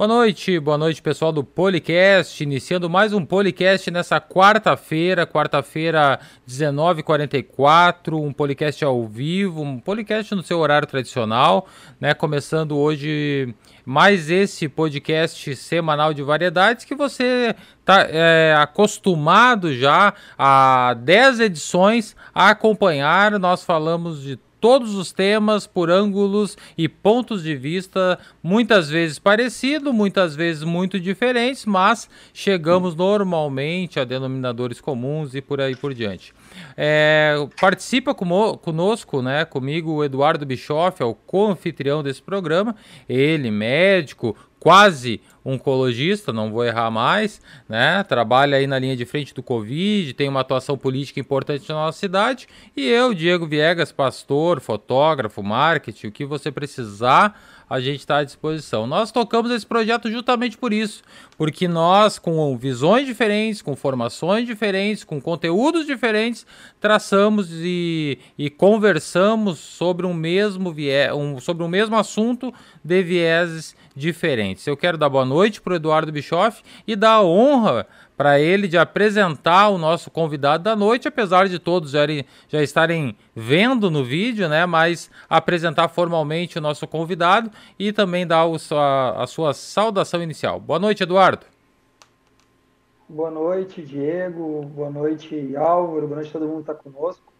Boa noite, boa noite pessoal do Policast, iniciando mais um Policast nessa quarta-feira, quarta-feira 19h44, um Policast ao vivo, um Policast no seu horário tradicional, né? Começando hoje mais esse podcast semanal de variedades que você está é, acostumado já a 10 edições a acompanhar. Nós falamos de todos os temas por ângulos e pontos de vista muitas vezes parecidos, muitas vezes muito diferentes, mas chegamos normalmente a denominadores comuns e por aí por diante. É, participa conosco, né, comigo o Eduardo Bischoff, é o co-anfitrião desse programa, ele médico, quase oncologista, não vou errar mais, né? Trabalha aí na linha de frente do Covid, tem uma atuação política importante na nossa cidade. E eu, Diego Viegas, pastor, fotógrafo, marketing, o que você precisar, a gente está à disposição. Nós tocamos esse projeto justamente por isso, porque nós, com visões diferentes, com formações diferentes, com conteúdos diferentes, traçamos e, e conversamos sobre um mesmo um, sobre um mesmo assunto de vieses diferentes. Eu quero dar boa noite para o Eduardo Bischoff e dar a honra para ele de apresentar o nosso convidado da noite, apesar de todos já, já estarem vendo no vídeo, né? Mas apresentar formalmente o nosso convidado e também dar o, a, a sua saudação inicial. Boa noite, Eduardo. Boa noite, Diego. Boa noite, Álvaro. Boa noite, todo mundo está conosco.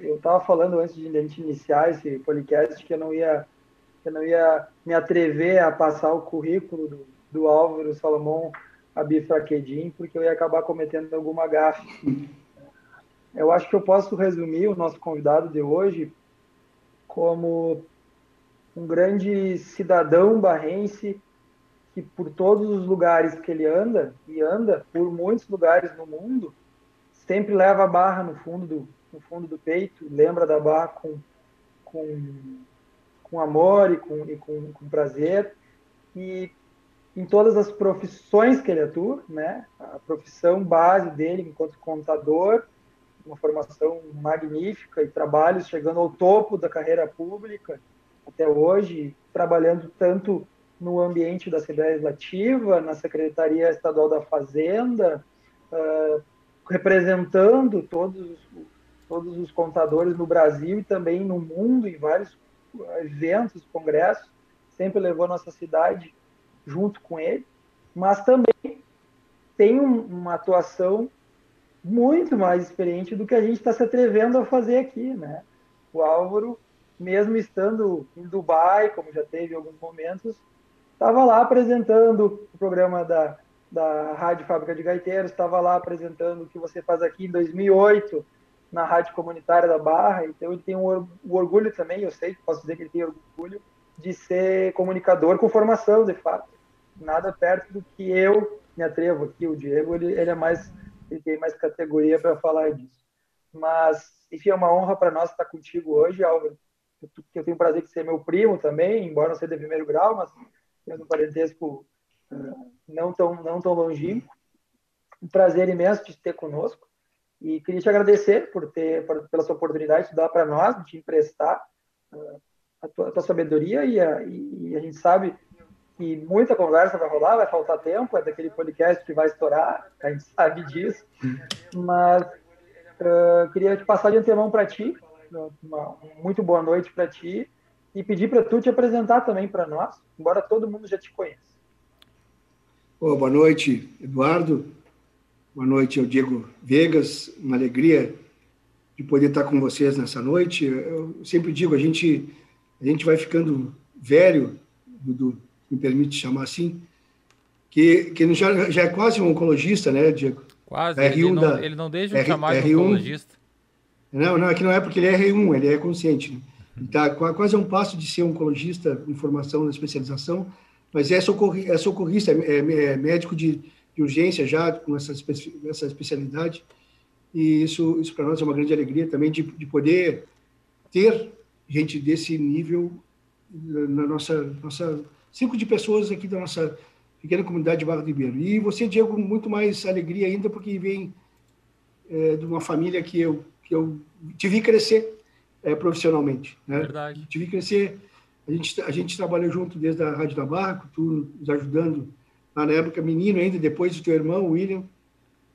Eu estava falando antes de a gente iniciar esse podcast que eu não ia, eu não ia me atrever a passar o currículo do, do Álvaro Salomão a bifraquedim, porque eu ia acabar cometendo alguma gafe. Eu acho que eu posso resumir o nosso convidado de hoje como um grande cidadão barrense que por todos os lugares que ele anda e anda por muitos lugares no mundo sempre leva a barra no fundo do no fundo do peito lembra da barra com com, com amor e com, e com, com prazer e em todas as profissões que ele atua, né? A profissão base dele enquanto contador, uma formação magnífica e trabalhos chegando ao topo da carreira pública até hoje, trabalhando tanto no ambiente da Assembleia Legislativa, na Secretaria Estadual da Fazenda, uh, representando todos, todos os contadores no Brasil e também no mundo, em vários eventos, congressos, sempre levou a nossa cidade junto com ele, mas também tem um, uma atuação muito mais experiente do que a gente está se atrevendo a fazer aqui, né? O Álvaro, mesmo estando em Dubai, como já teve em alguns momentos, estava lá apresentando o programa da, da Rádio Fábrica de Gaiteiros, estava lá apresentando o que você faz aqui em 2008 na Rádio Comunitária da Barra, então ele tem um, um orgulho também, eu sei, posso dizer que ele tem orgulho de ser comunicador com formação, de fato nada perto do que eu me atrevo aqui. O Diego, ele, ele é mais, ele tem mais categoria para falar disso. Mas, enfim, é uma honra para nós estar contigo hoje, Álvaro. Eu tenho o prazer de ser meu primo também, embora não seja de primeiro grau, mas temos um parentesco uh, não tão, não tão longínquo. Um prazer imenso de ter conosco. E queria te agradecer por ter, por, pela sua oportunidade de dar para nós, de emprestar uh, a, tua, a, tua, sabedoria. E a, e a gente sabe que muita conversa vai rolar, vai faltar tempo, é daquele podcast que vai estourar, a gente sabe disso, mas uh, queria te passar de antemão para ti, uma muito boa noite para ti, e pedir para tu te apresentar também para nós, embora todo mundo já te conheça. Oh, boa noite, Eduardo. Boa noite ao Diego Vegas. Uma alegria de poder estar com vocês nessa noite. Eu sempre digo, a gente, a gente vai ficando velho, Dudu, me permite chamar assim, que, que já, já é quase um oncologista, né, Diego? Quase, R1 ele, não, da, ele não deixa de chamar R1, de oncologista. Não, não, é que não é porque ele é R1, ele é consciente. Né? Está quase a um passo de ser oncologista em formação na especialização, mas é, socorri, é socorrista, é, é, é médico de, de, urgência já, com essa, essa especialidade, e isso, isso para nós é uma grande alegria também de, de poder ter gente desse nível na nossa, nossa cinco de pessoas aqui da nossa pequena comunidade de Barra do Ribeiro. E você, Diego, muito mais alegria ainda, porque vem é, de uma família que eu, que eu te vi crescer é, profissionalmente. Né? Verdade. Te vi crescer A gente, a gente trabalhou junto desde a Rádio da Barra, tu nos ajudando lá na época, menino ainda, depois do teu irmão, William.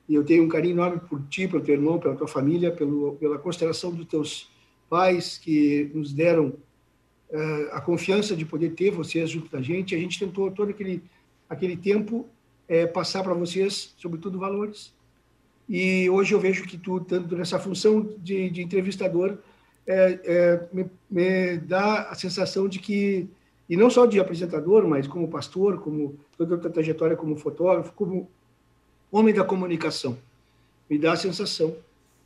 E eu tenho um carinho enorme por ti, pelo teu irmão, pela tua família, pelo, pela consideração dos teus pais que nos deram uh, a confiança de poder ter vocês junto da gente. A gente tentou todo aquele, aquele tempo é, passar para vocês, sobretudo, valores. E hoje eu vejo que tu, tanto nessa função de, de entrevistador, é, é, me, me, dá a sensação de que, e não só de apresentador, mas como pastor, como toda a trajetória como fotógrafo, como homem da comunicação, me dá a sensação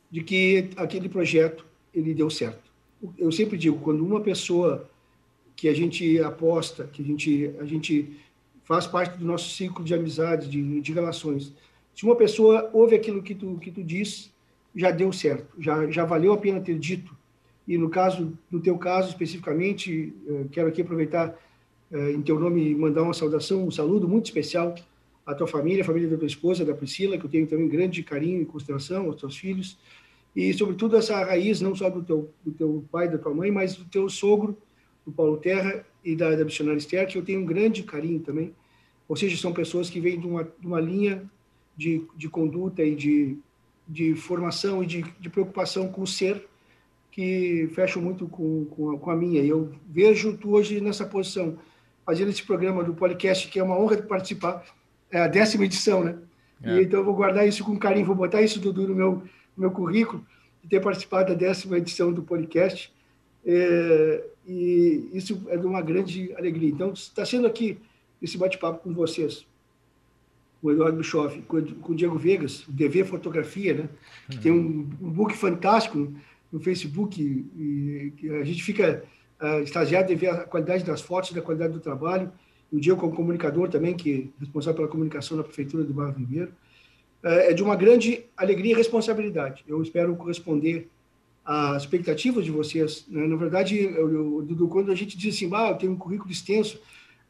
de que aquele projeto ele deu certo. Eu sempre digo, quando uma pessoa que a gente aposta, que a gente, a gente faz parte do nosso ciclo de amizade, de, de relações, se uma pessoa ouve aquilo que tu, que tu diz, já deu certo, já, já valeu a pena ter dito. E no caso, no teu caso especificamente, eh, quero aqui aproveitar eh, em teu nome mandar uma saudação, um saludo muito especial à tua família, à família da tua esposa, da Priscila, que eu tenho também grande carinho e consideração, aos teus filhos, e sobretudo essa raiz não só do teu, do teu pai, da tua mãe, mas do teu sogro, do Paulo Terra e da, da missionária Esther, que eu tenho um grande carinho também. Ou seja, são pessoas que vêm de uma, de uma linha de, de conduta e de, de formação e de, de preocupação com o ser que fecham muito com, com a, com, a, minha. E eu vejo tu hoje nessa posição, fazendo esse programa do podcast, que é uma honra de participar, é a décima edição, né? É. E, então eu vou guardar isso com carinho, vou botar isso, Dudu, no meu, meu currículo, de ter participado da décima edição do podcast. É, e isso é de uma grande alegria. Então, está sendo aqui esse bate-papo com vocês, com o Eduardo Bischoff, com, o Diego Vegas, o DV Fotografia, né? Uhum. Tem um, um book fantástico no Facebook, e, e a gente fica uh, extasiado de ver a qualidade das fotos, da qualidade do trabalho. O Diego, como comunicador também, que é responsável pela comunicação na Prefeitura do Barro Ribeiro, é de uma grande alegria e responsabilidade. Eu espero corresponder às expectativas de vocês. Né? Na verdade, eu, eu, quando a gente diz assim, ah, eu tenho um currículo extenso,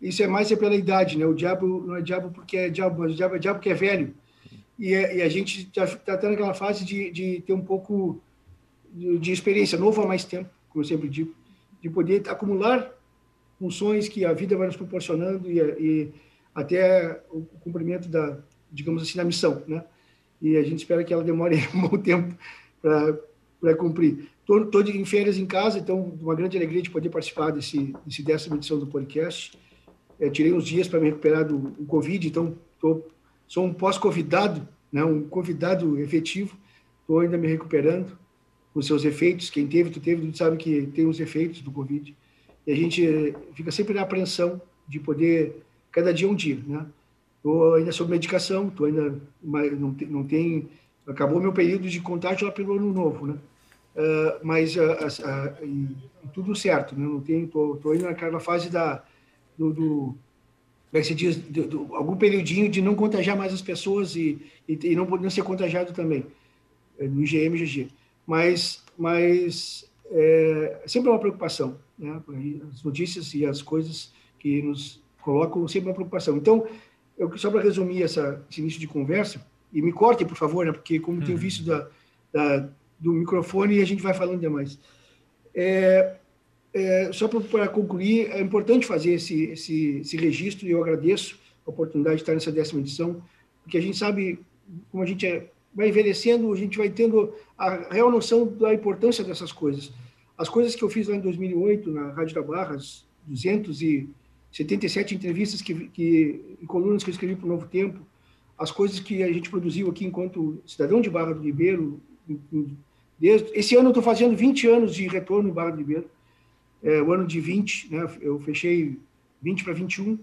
isso é mais é pela idade, né? O diabo não é diabo porque é diabo, mas o diabo é diabo porque é velho. E, é, e a gente está tá naquela fase de, de ter um pouco de, de, experiência, novo há mais tempo, como eu sempre digo, de poder acumular funções que a vida vai nos proporcionando e, e até o cumprimento da, digamos assim, da missão, né? E a gente espera que ela demore um bom tempo para cumprir. Estou em férias em casa, então uma grande alegria de poder participar desse, desse décima edição do podcast. É, tirei uns dias para me recuperar do, do Covid, então tô, sou um pós-convidado, né, um convidado efetivo. Estou ainda me recuperando com seus efeitos. Quem teve, tu teve, tu sabe que tem os efeitos do Covid. E a gente fica sempre na apreensão de poder, cada dia um dia, né? Estou ainda sob medicação, tô ainda, não, tem, não tem, acabou meu período de contágio lá pelo ano novo, né? Uh, mas uh, uh, e, tudo certo, né? Não tem, tô, tô ainda naquela fase da, do, do como é que diz, do, do, algum periodinho de não contagiar mais as pessoas e, e, e não, não ser contagiado também, eh, no IgM GG mas, mas é, sempre é uma preocupação, né? As notícias e as coisas que nos colocam sempre uma preocupação. Então, eu, só para resumir essa, esse início de conversa, e me corte, por favor, né? porque como uhum. tem visto da, da, do microfone, a gente vai falando demais. É, é, só para concluir, é importante fazer esse, esse, esse registro e eu agradeço a oportunidade de estar nessa décima edição, porque a gente sabe como a gente é vai envelhecendo, a gente vai tendo a real noção da importância dessas coisas. As coisas que eu fiz lá em 2008, na Rádio da Barra, as 277 entrevistas que, que, e colunas que eu escrevi para o Novo Tempo, as coisas que a gente produziu aqui enquanto cidadão de Barra do Ribeiro. Desde, esse ano eu estou fazendo 20 anos de retorno em Barra do Ribeiro, é, o ano de 20, né, eu fechei 20 para 21,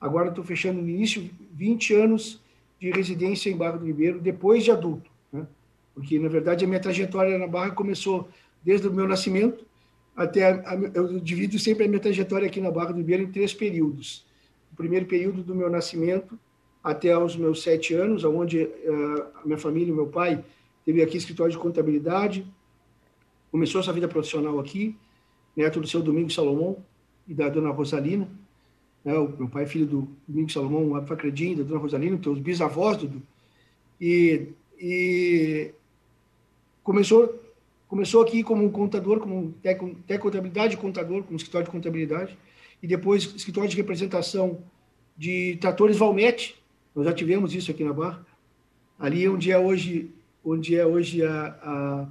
agora estou fechando no início 20 anos de residência em Barra do Ribeiro depois de adulto, né? porque na verdade a minha trajetória na Barra começou desde o meu nascimento até a, a, eu divido sempre a minha trajetória aqui na Barra do Ribeiro em três períodos. O primeiro período do meu nascimento até os meus sete anos, onde uh, a minha família, meu pai, teve aqui escritório de contabilidade, começou sua vida profissional aqui, neto do seu Domingos Salomão e da dona Rosalina. Né? O meu pai é filho do Domingos Salomão Abfacredin, da dona Rosalina, teus bisavós, Dudu. E, e começou, começou aqui como contador, como técnico de contabilidade, contador, como escritório de contabilidade. e depois escritório de representação de tratores Valmete. Nós já tivemos isso aqui na Barra. Ali onde é hoje, onde é hoje a, a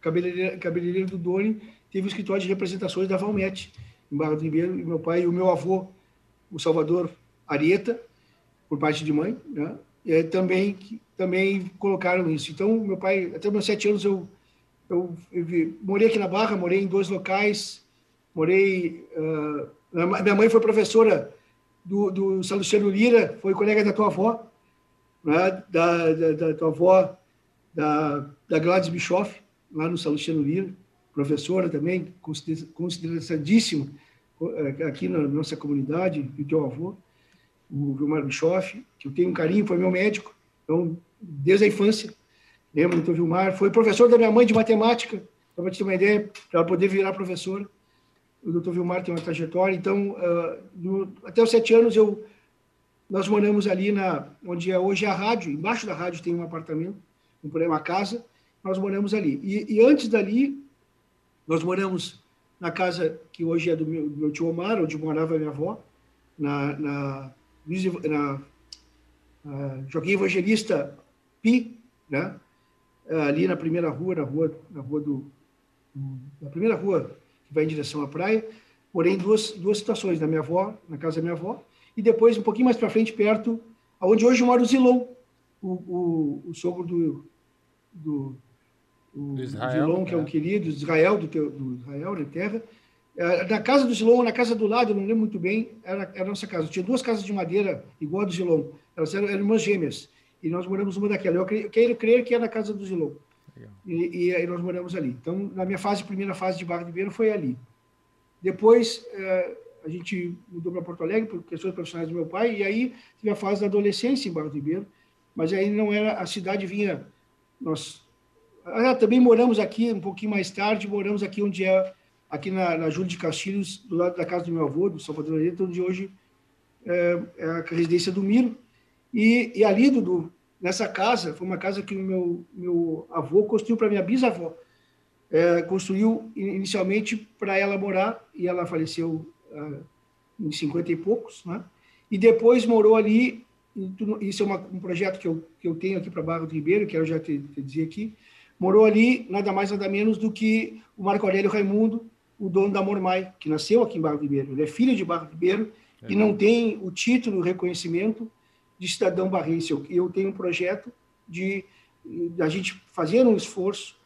cabeleireira, cabeleireira do Doni, teve o escritório de representações da Valmete, em Barra do Ribeiro, e meu pai e o meu avô, o Salvador Arieta, por parte de mãe, né? E também também colocaram isso. Então, meu pai, até meus sete anos, eu, eu, eu morei aqui na Barra, morei em dois locais, morei. Uh, minha mãe foi professora do, do Lira, foi colega da tua avó, né? da, da, da tua avó, da, da Gladys Bischoff, lá no São Luciano Lira, professora também, consideradíssima eh, aqui na nossa comunidade, e teu avô, o Vilmar Bischoff, que eu tenho um carinho, foi meu médico, então, desde a infância, lembro do doutor Vilmar, foi professor da minha mãe de matemática, para te ter uma ideia, para poder virar professora. O doutor Vilmar tem uma trajetória, então, uh, no, até os sete anos, eu, nós moramos ali na, onde é hoje a rádio, embaixo da rádio tem um apartamento, um, uma casa, nós moramos ali. E, e antes dali, nós moramos na casa que hoje é do meu, do meu tio Omar, onde morava minha avó, na, na, na, na Joaquim Evangelista Pi, né? Ali na primeira rua, na rua, na rua do, na primeira rua que vai em direção à praia, porém duas duas situações, na minha avó, na casa da minha avó, e depois um pouquinho mais para frente, perto, aonde hoje mora o Zilon, o, o, o sogro do, do o Israel, Zilon, que é um é. querido, Israel, do, teu, do Israel, da terra. É, na casa do Zilon, na casa do lado, eu não lembro muito bem, era, era a nossa casa. Tinha duas casas de madeira igual a do Zilon. Elas eram, eram irmãs gêmeas. E nós moramos uma daquela. Eu, eu quero crer que é na casa do Zilon. E, e, nós moramos ali. Então, na minha fase, primeira fase de Barra de Ribeiro foi ali. Depois, é, a gente mudou para Porto Alegre por questões profissionais do meu pai, e aí tive a fase da adolescência em Barra de Ribeiro, mas aí não era, a cidade vinha, nós ah, também moramos aqui um pouquinho mais tarde, moramos aqui onde é, aqui na, na Júlia de Castilhos, do lado da casa do meu avô, do Salvador Areta, onde hoje é, é, a residência do Miro. E, e ali, Dudu, nessa casa, foi uma casa que o meu, meu avô construiu para minha bisavó. É, construiu inicialmente para ela morar, e ela faleceu é, em 50 e poucos, né? E depois morou ali, isso é uma, um projeto que eu, que eu tenho aqui para Barra do Ribeiro, que eu já te, te dizer aqui, morou ali nada mais nada menos do que o Marco Aurélio Raimundo, o dono da Mormai, que nasceu aqui em Barro Ribeiro. Ele é filho de Barro Ribeiro é. e não tem o título, o reconhecimento de cidadão barrense. Eu, eu tenho um projeto de, a gente fazer um esforço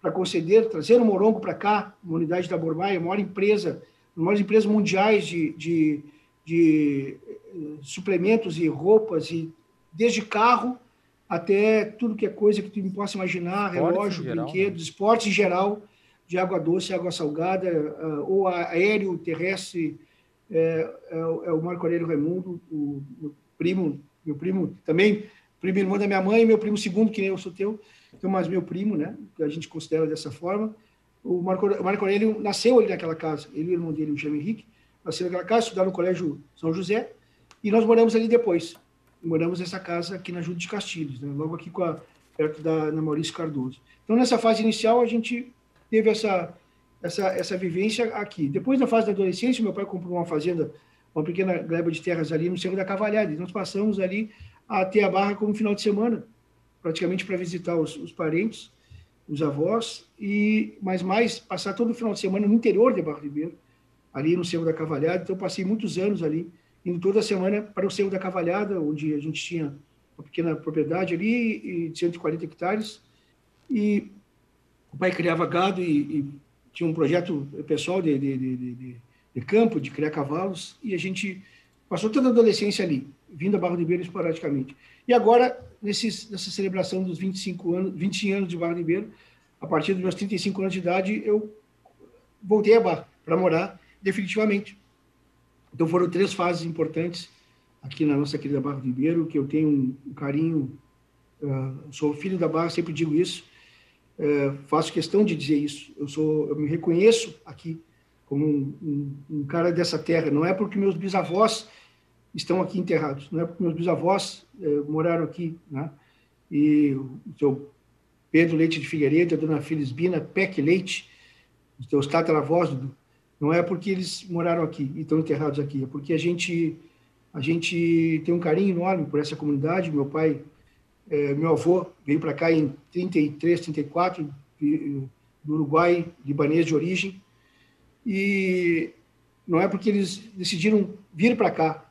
para conceder, trazer o Morongo para cá, uma unidade da Mormai, a maior empresa, uma das empresas mundiais de, de, de eh, suplementos e roupas, e desde carro até tudo que é coisa que tu possa imaginar, relógio, geral, brinquedos, né? esportes em geral, de água doce, água salgada, uh, ou aéreo, terrestre, é, é, é, o Marco Aurélio Raimundo, o meu primo, meu primo também, primo irmão da minha mãe, meu primo segundo, que nem eu sou teu, então, mas meu primo, né, que a gente considera dessa forma. O Marco, o Marco Aurélio nasceu ali naquela casa, ele e o irmão dele, o Jean Henrique, nasceu naquela casa, estudaram no Colégio São José, e nós moramos ali depois moramos nessa casa aqui na Júlia de Castilhos, né? logo aqui a, perto da Maurício Cardoso. Então, nessa fase inicial, a gente teve essa, essa, essa vivência aqui. Depois, na fase da adolescência, meu pai comprou uma fazenda, uma pequena gleba de terras ali no Cerro da Cavalhada, e nós passamos ali a ter a barra como final de semana, praticamente para visitar os, os, parentes, os avós, e mais mais passar todo o final de semana no interior de Barra Ribeiro, ali no Cerro da Cavalhada. Então, passei muitos anos ali indo toda semana para o Cerro da Cavalhada, onde a gente tinha uma pequena propriedade ali de 140 hectares. E o pai criava gado e, e tinha um projeto pessoal de, de, de, de, campo, de criar cavalos, e a gente passou toda a adolescência ali, vindo a Barra Ribeiro esporadicamente. E agora, nesses, nessa celebração dos 25 anos, 20 anos de Barra Ribeiro, a partir dos meus 35 anos de idade, eu voltei a Barra para morar definitivamente. Então foram três fases importantes aqui na nossa querida Barra Ribeiro, que eu tenho um carinho, uh, sou filho da Barra, sempre digo isso, uh, faço questão de dizer isso. Eu sou, eu me reconheço aqui como um, um, um, cara dessa terra. Não é porque meus bisavós estão aqui enterrados, não é porque meus bisavós uh, moraram aqui, né? E o seu Pedro Leite de Figueiredo, a dona Felisbina Peck Leite, os teus tataravós não é porque eles moraram aqui e estão enterrados aqui, é porque a gente a gente tem um carinho enorme por essa comunidade. Meu pai, é, meu avô veio para cá em 33, 34, do Uruguai, libanês de origem, e não é porque eles decidiram vir para cá,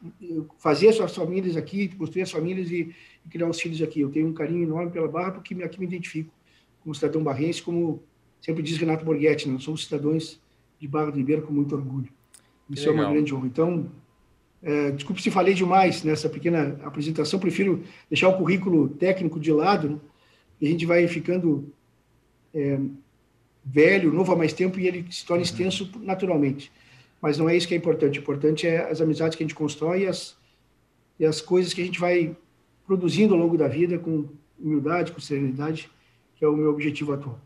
fazer suas famílias aqui, construir as famílias e, e, criar os filhos aqui. Eu tenho um carinho enorme pela Barra porque aqui me identifico como cidadão barrense, como sempre diz Renato Borghetti, nós somos cidadãos de Barra do Ribeiro com muito orgulho. Isso é uma grande honra. Então, é, desculpe se falei demais nessa pequena apresentação, prefiro deixar o currículo técnico de lado, né? e a gente vai ficando é, velho, novo há mais tempo, e ele se torna uhum. extenso naturalmente. Mas não é isso que é importante. O importante é as amizades que a gente constrói e as, e as coisas que a gente vai produzindo ao longo da vida com humildade, com serenidade, que é o meu objetivo atual.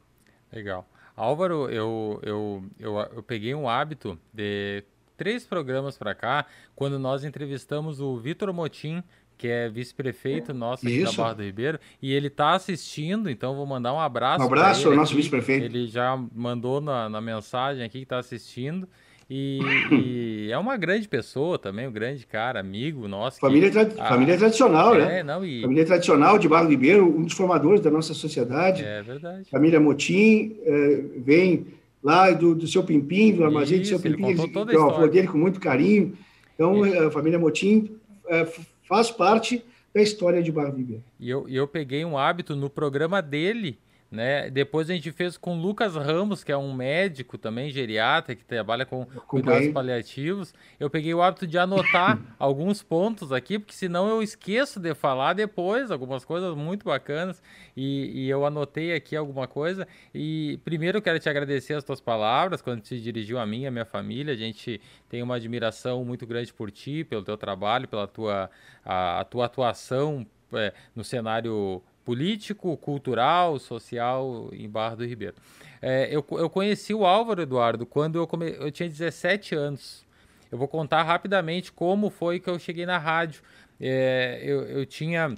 Legal. Álvaro, eu, eu, eu, eu peguei um hábito de três programas para cá, quando nós entrevistamos o Vitor Motim, que é vice-prefeito nosso aqui Isso. da Barra do Ribeiro, e ele está assistindo, então vou mandar um abraço. Um abraço ao nosso vice-prefeito. Ele já mandou na, na mensagem aqui que está assistindo. E, e, é uma grande pessoa também, um grande cara, amigo nosso. Família, que, tra ah, família tradicional, né? é, né? Não, e... Família tradicional de Barro Ribeiro, um dos formadores da nossa sociedade. É verdade. Família Motim, é, vem lá do, do seu Pimpim, do armazém do seu Pimpim, é o avô dele com muito carinho. Então, é. a família Motim é, faz parte da história de Ribeiro. E eu, eu peguei um hábito no programa dele né? Depois a gente fez com Lucas Ramos, que é um médico também, geriatra, que trabalha com cuidados paliativos. Eu peguei o hábito de anotar alguns pontos aqui, porque senão eu esqueço de falar depois algumas coisas muito bacanas. E, e eu anotei aqui alguma coisa. E primeiro eu quero te agradecer as tuas palavras, quando se dirigiu a mim e a minha família. A gente tem uma admiração muito grande por ti, pelo teu trabalho, pela tua, a, a tua atuação é, no cenário político, cultural, social em Barra do Ribeiro. É, eu, eu conheci o Álvaro Eduardo quando eu, come, eu tinha 17 anos. Eu vou contar rapidamente como foi que eu cheguei na rádio. É, eu, eu tinha.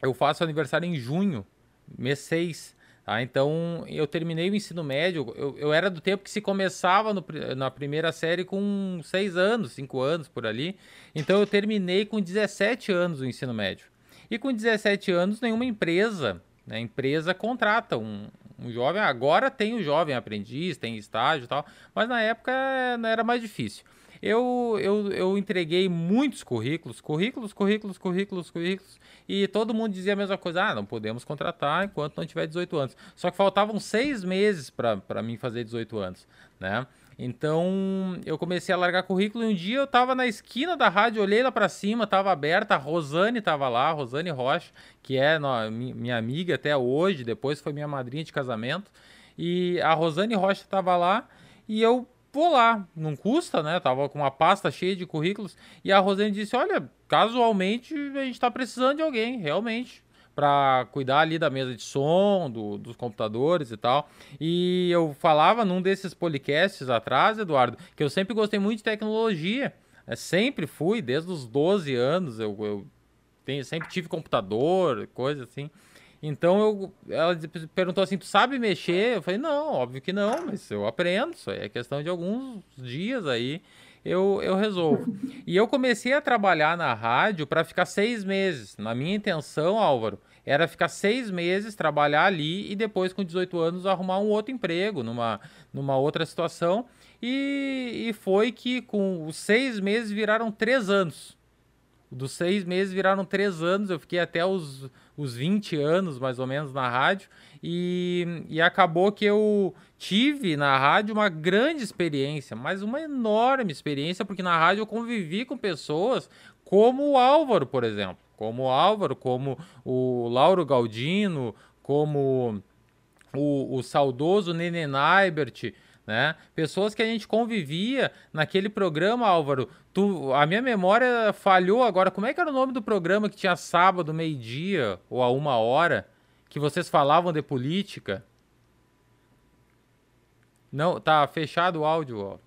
Eu faço aniversário em junho, mês 6. Tá? Então eu terminei o ensino médio. Eu, eu era do tempo que se começava no, na primeira série com 6 anos, 5 anos por ali. Então eu terminei com 17 anos o ensino médio. E com 17 anos, nenhuma empresa, né, empresa contrata um, um jovem. Agora tem o jovem aprendiz, tem estágio e tal, mas na época era mais difícil. Eu, eu, eu entreguei muitos currículos, currículos, currículos, currículos, currículos, e todo mundo dizia a mesma coisa: ah, não podemos contratar enquanto não tiver 18 anos. Só que faltavam seis meses para mim fazer 18 anos, né? Então eu comecei a largar currículo e um dia eu tava na esquina da rádio, olhei lá para cima, tava aberta, a Rosane tava lá, Rosane Rocha, que é no, minha amiga até hoje, depois foi minha madrinha de casamento. E a Rosane Rocha tava lá e eu vou lá, não custa, né? Tava com uma pasta cheia de currículos e a Rosane disse: "Olha, casualmente a gente tá precisando de alguém, realmente para cuidar ali da mesa de som, do, dos computadores e tal. E eu falava num desses podcasts atrás, Eduardo, que eu sempre gostei muito de tecnologia. É, sempre fui, desde os 12 anos, eu, eu tenho, sempre tive computador, coisa assim. Então eu, ela perguntou assim: Tu sabe mexer? Eu falei: Não, óbvio que não, mas eu aprendo. Isso é questão de alguns dias aí eu, eu resolvo. E eu comecei a trabalhar na rádio para ficar seis meses. Na minha intenção, Álvaro, era ficar seis meses, trabalhar ali e depois, com 18 anos, arrumar um outro emprego numa, numa outra situação. E, e foi que com os seis meses viraram três anos. Dos seis meses viraram três anos, eu fiquei até os, os 20 anos, mais ou menos, na rádio. E, e acabou que eu tive na rádio uma grande experiência, mas uma enorme experiência, porque na rádio eu convivi com pessoas como o Álvaro, por exemplo como o Álvaro, como o Lauro Galdino, como o, o saudoso Nenê Naibert, né? Pessoas que a gente convivia naquele programa, Álvaro. Tu, a minha memória falhou agora. Como é que era o nome do programa que tinha sábado, meio-dia ou a uma hora, que vocês falavam de política? Não, tá fechado o áudio, ó.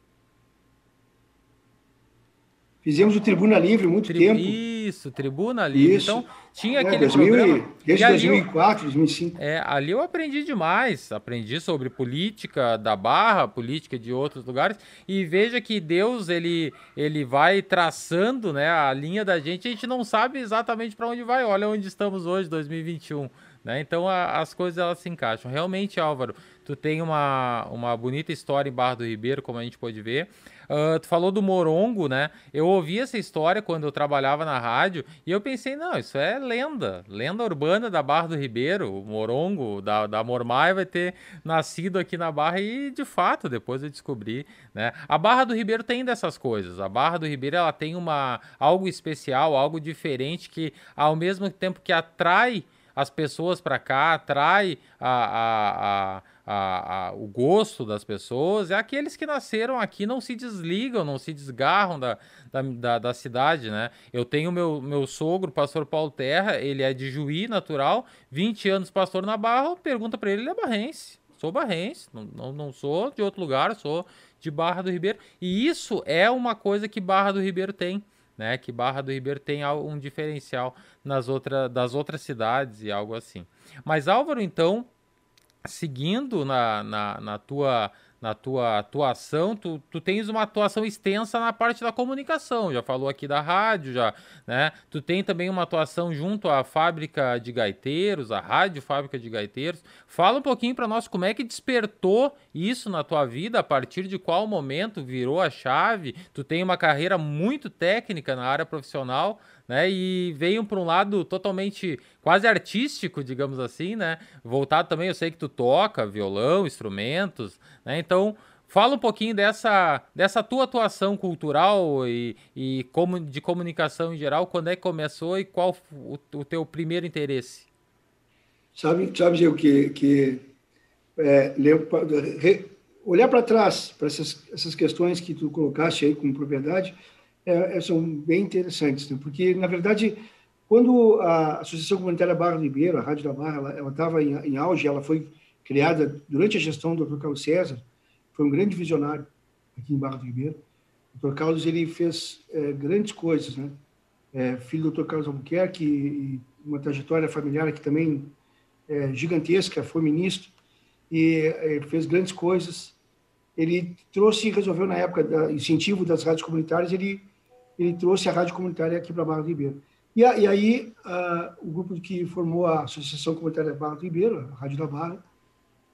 Fizemos o Tribuna Livre muito Tri... tempo. Isso, Tribuna Livre. Isso. Então, tinha É, aquele 2000 e- programa. desde e ali eu- 2004, 2005. É, ali eu aprendi demais. Aprendi sobre política da Barra, política de outros lugares. E veja que Deus, ele, ele vai traçando né, a linha da gente. A gente não sabe exatamente para onde vai. Olha onde estamos hoje, 2021. Né? Então a- as coisas elas se encaixam. Realmente, Álvaro, tu tem uma, uma bonita história em Barra do Ribeiro, como a gente pôde ver. Ah, tu falou do Morongo, né? Eu ouvi essa história quando eu trabalhava na rádio e eu pensei, não, isso é lenda, lenda urbana da Barra do Ribeiro. O Morongo da, da Mormai vai ter nascido aqui na Barra e de fato depois eu descobri, né? A Barra do Ribeiro tem dessas coisas. A Barra do Ribeiro ela tem uma algo especial, algo diferente que ao mesmo tempo que atrai as pessoas para cá, atrai a, a, a, a- a- o gosto das pessoas, é aqueles que nasceram aqui não se desligam, não se desgarram da, da, da, da cidade, né? Eu tenho meu, meu sogro, pastor Paulo Terra, ele é de Juí, natural, 20 anos pastor na Barra, pergunta para ele, ele é barrense. Sou barrense, não, não, não sou de outro lugar, sou de Barra do Ribeiro. E isso é uma coisa que Barra do Ribeiro tem né? Que Barra do Ribeiro tem um diferencial nas outra, das outras cidades e algo assim. Mas Álvaro, então, seguindo na, na, na tua na tua atuação, tu, tu tens uma atuação extensa na parte da comunicação, já falou aqui da rádio, já, né? Tu tem também uma atuação junto à fábrica de gaiteiros, a rádio fábrica de gaiteiros. Fala um pouquinho para nós como é que despertou isso na tua vida, a partir de qual momento virou a chave. Tu tem uma carreira muito técnica na área profissional, né? E veio para um lado totalmente quase artístico, digamos assim, né? Voltado também, eu sei que tu toca violão, instrumentos, né? Então, fala um pouquinho dessa, dessa tua atuação cultural e, e como, de comunicação em geral, quando é que começou e qual o, o teu primeiro interesse? Sabe, sabe Diego, que, que é, olhar para trás, para essas, essas questões que tu colocaste aí com propriedade, é, é, são bem interessantes, né? porque, na verdade, quando a Associação Comunitária Barra Ribeiro, a Rádio da Barra, ela estava em, em auge, ela foi criada durante a gestão do Dr. Carlos César, foi um grande visionário aqui em Barra do Ribeiro. O Dr. Carlos ele fez é, grandes coisas, né? É, filho do Dr. Carlos Albuquerque e uma trajetória familiar que também é, gigantesca, foi ministro e é, fez grandes coisas. Ele trouxe, resolveu na época do incentivo das rádios comunitárias, ele ele trouxe a rádio comunitária aqui para Barra do Ribeiro. E, a- e aí o grupo que formou a Associação Comunitária Barra do Ribeiro, a Rádio da Barra,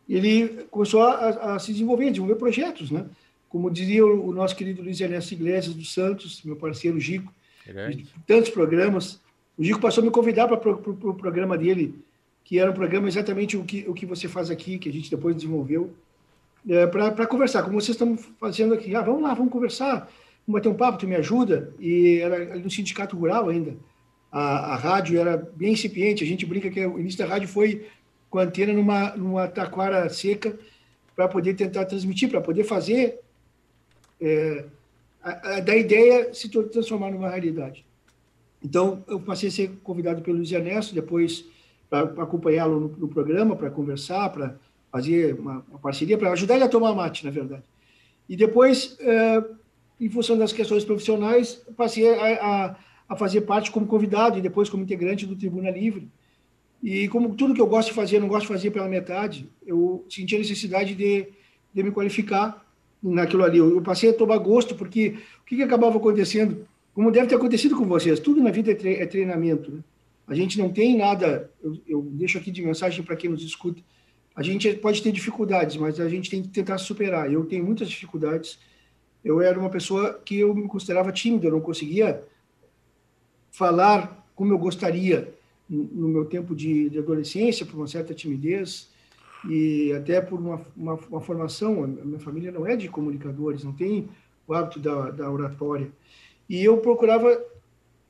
ele começou a, a se desenvolver, desenvolver projetos, né? Como dizia o, o nosso querido Luiz Ernesto Iglesias dos Santos, meu parceiro Gico, tantos programas. O Gico passou a me convidar para o pro, pro programa dele, que era um programa exatamente o que, o que você faz aqui, que a gente depois desenvolveu, é, para conversar, como vocês estão fazendo aqui. Ah, vamos lá, vamos conversar, vamos bater um papo, tu me ajuda. E era no Sindicato Rural ainda. A, a rádio era bem incipiente, a gente brinca que o início da rádio foi com a antena numa, numa taquara seca para poder tentar transmitir, para poder fazer é, a, a, da ideia se transformar numa realidade. Então, eu passei a ser convidado pelo Luiz Ernesto, depois para acompanhá-lo no, no, programa, para conversar, para fazer uma, uma parceria, para ajudar ele a tomar mate, na verdade. E depois, é, em função das questões profissionais, passei a, a, a, fazer parte como convidado e depois como integrante do Tribuna Livre. E como tudo que eu gosto de fazer, não gosto de fazer pela metade, eu senti a necessidade de, de me qualificar naquilo ali. Eu passei a tomar gosto, porque o que, que acabava acontecendo? Como deve ter acontecido com vocês, tudo na vida é treinamento. Né? A gente não tem nada, eu, eu deixo aqui de mensagem para quem nos escuta, a gente pode ter dificuldades, mas a gente tem que tentar superar. Eu tenho muitas dificuldades. Eu era uma pessoa que eu me considerava tímida, eu não conseguia falar como eu gostaria no meu tempo de, de adolescência, por uma certa timidez e até por uma, uma, uma, formação. A minha família não é de comunicadores, não tem o hábito da, da oratória. E eu procurava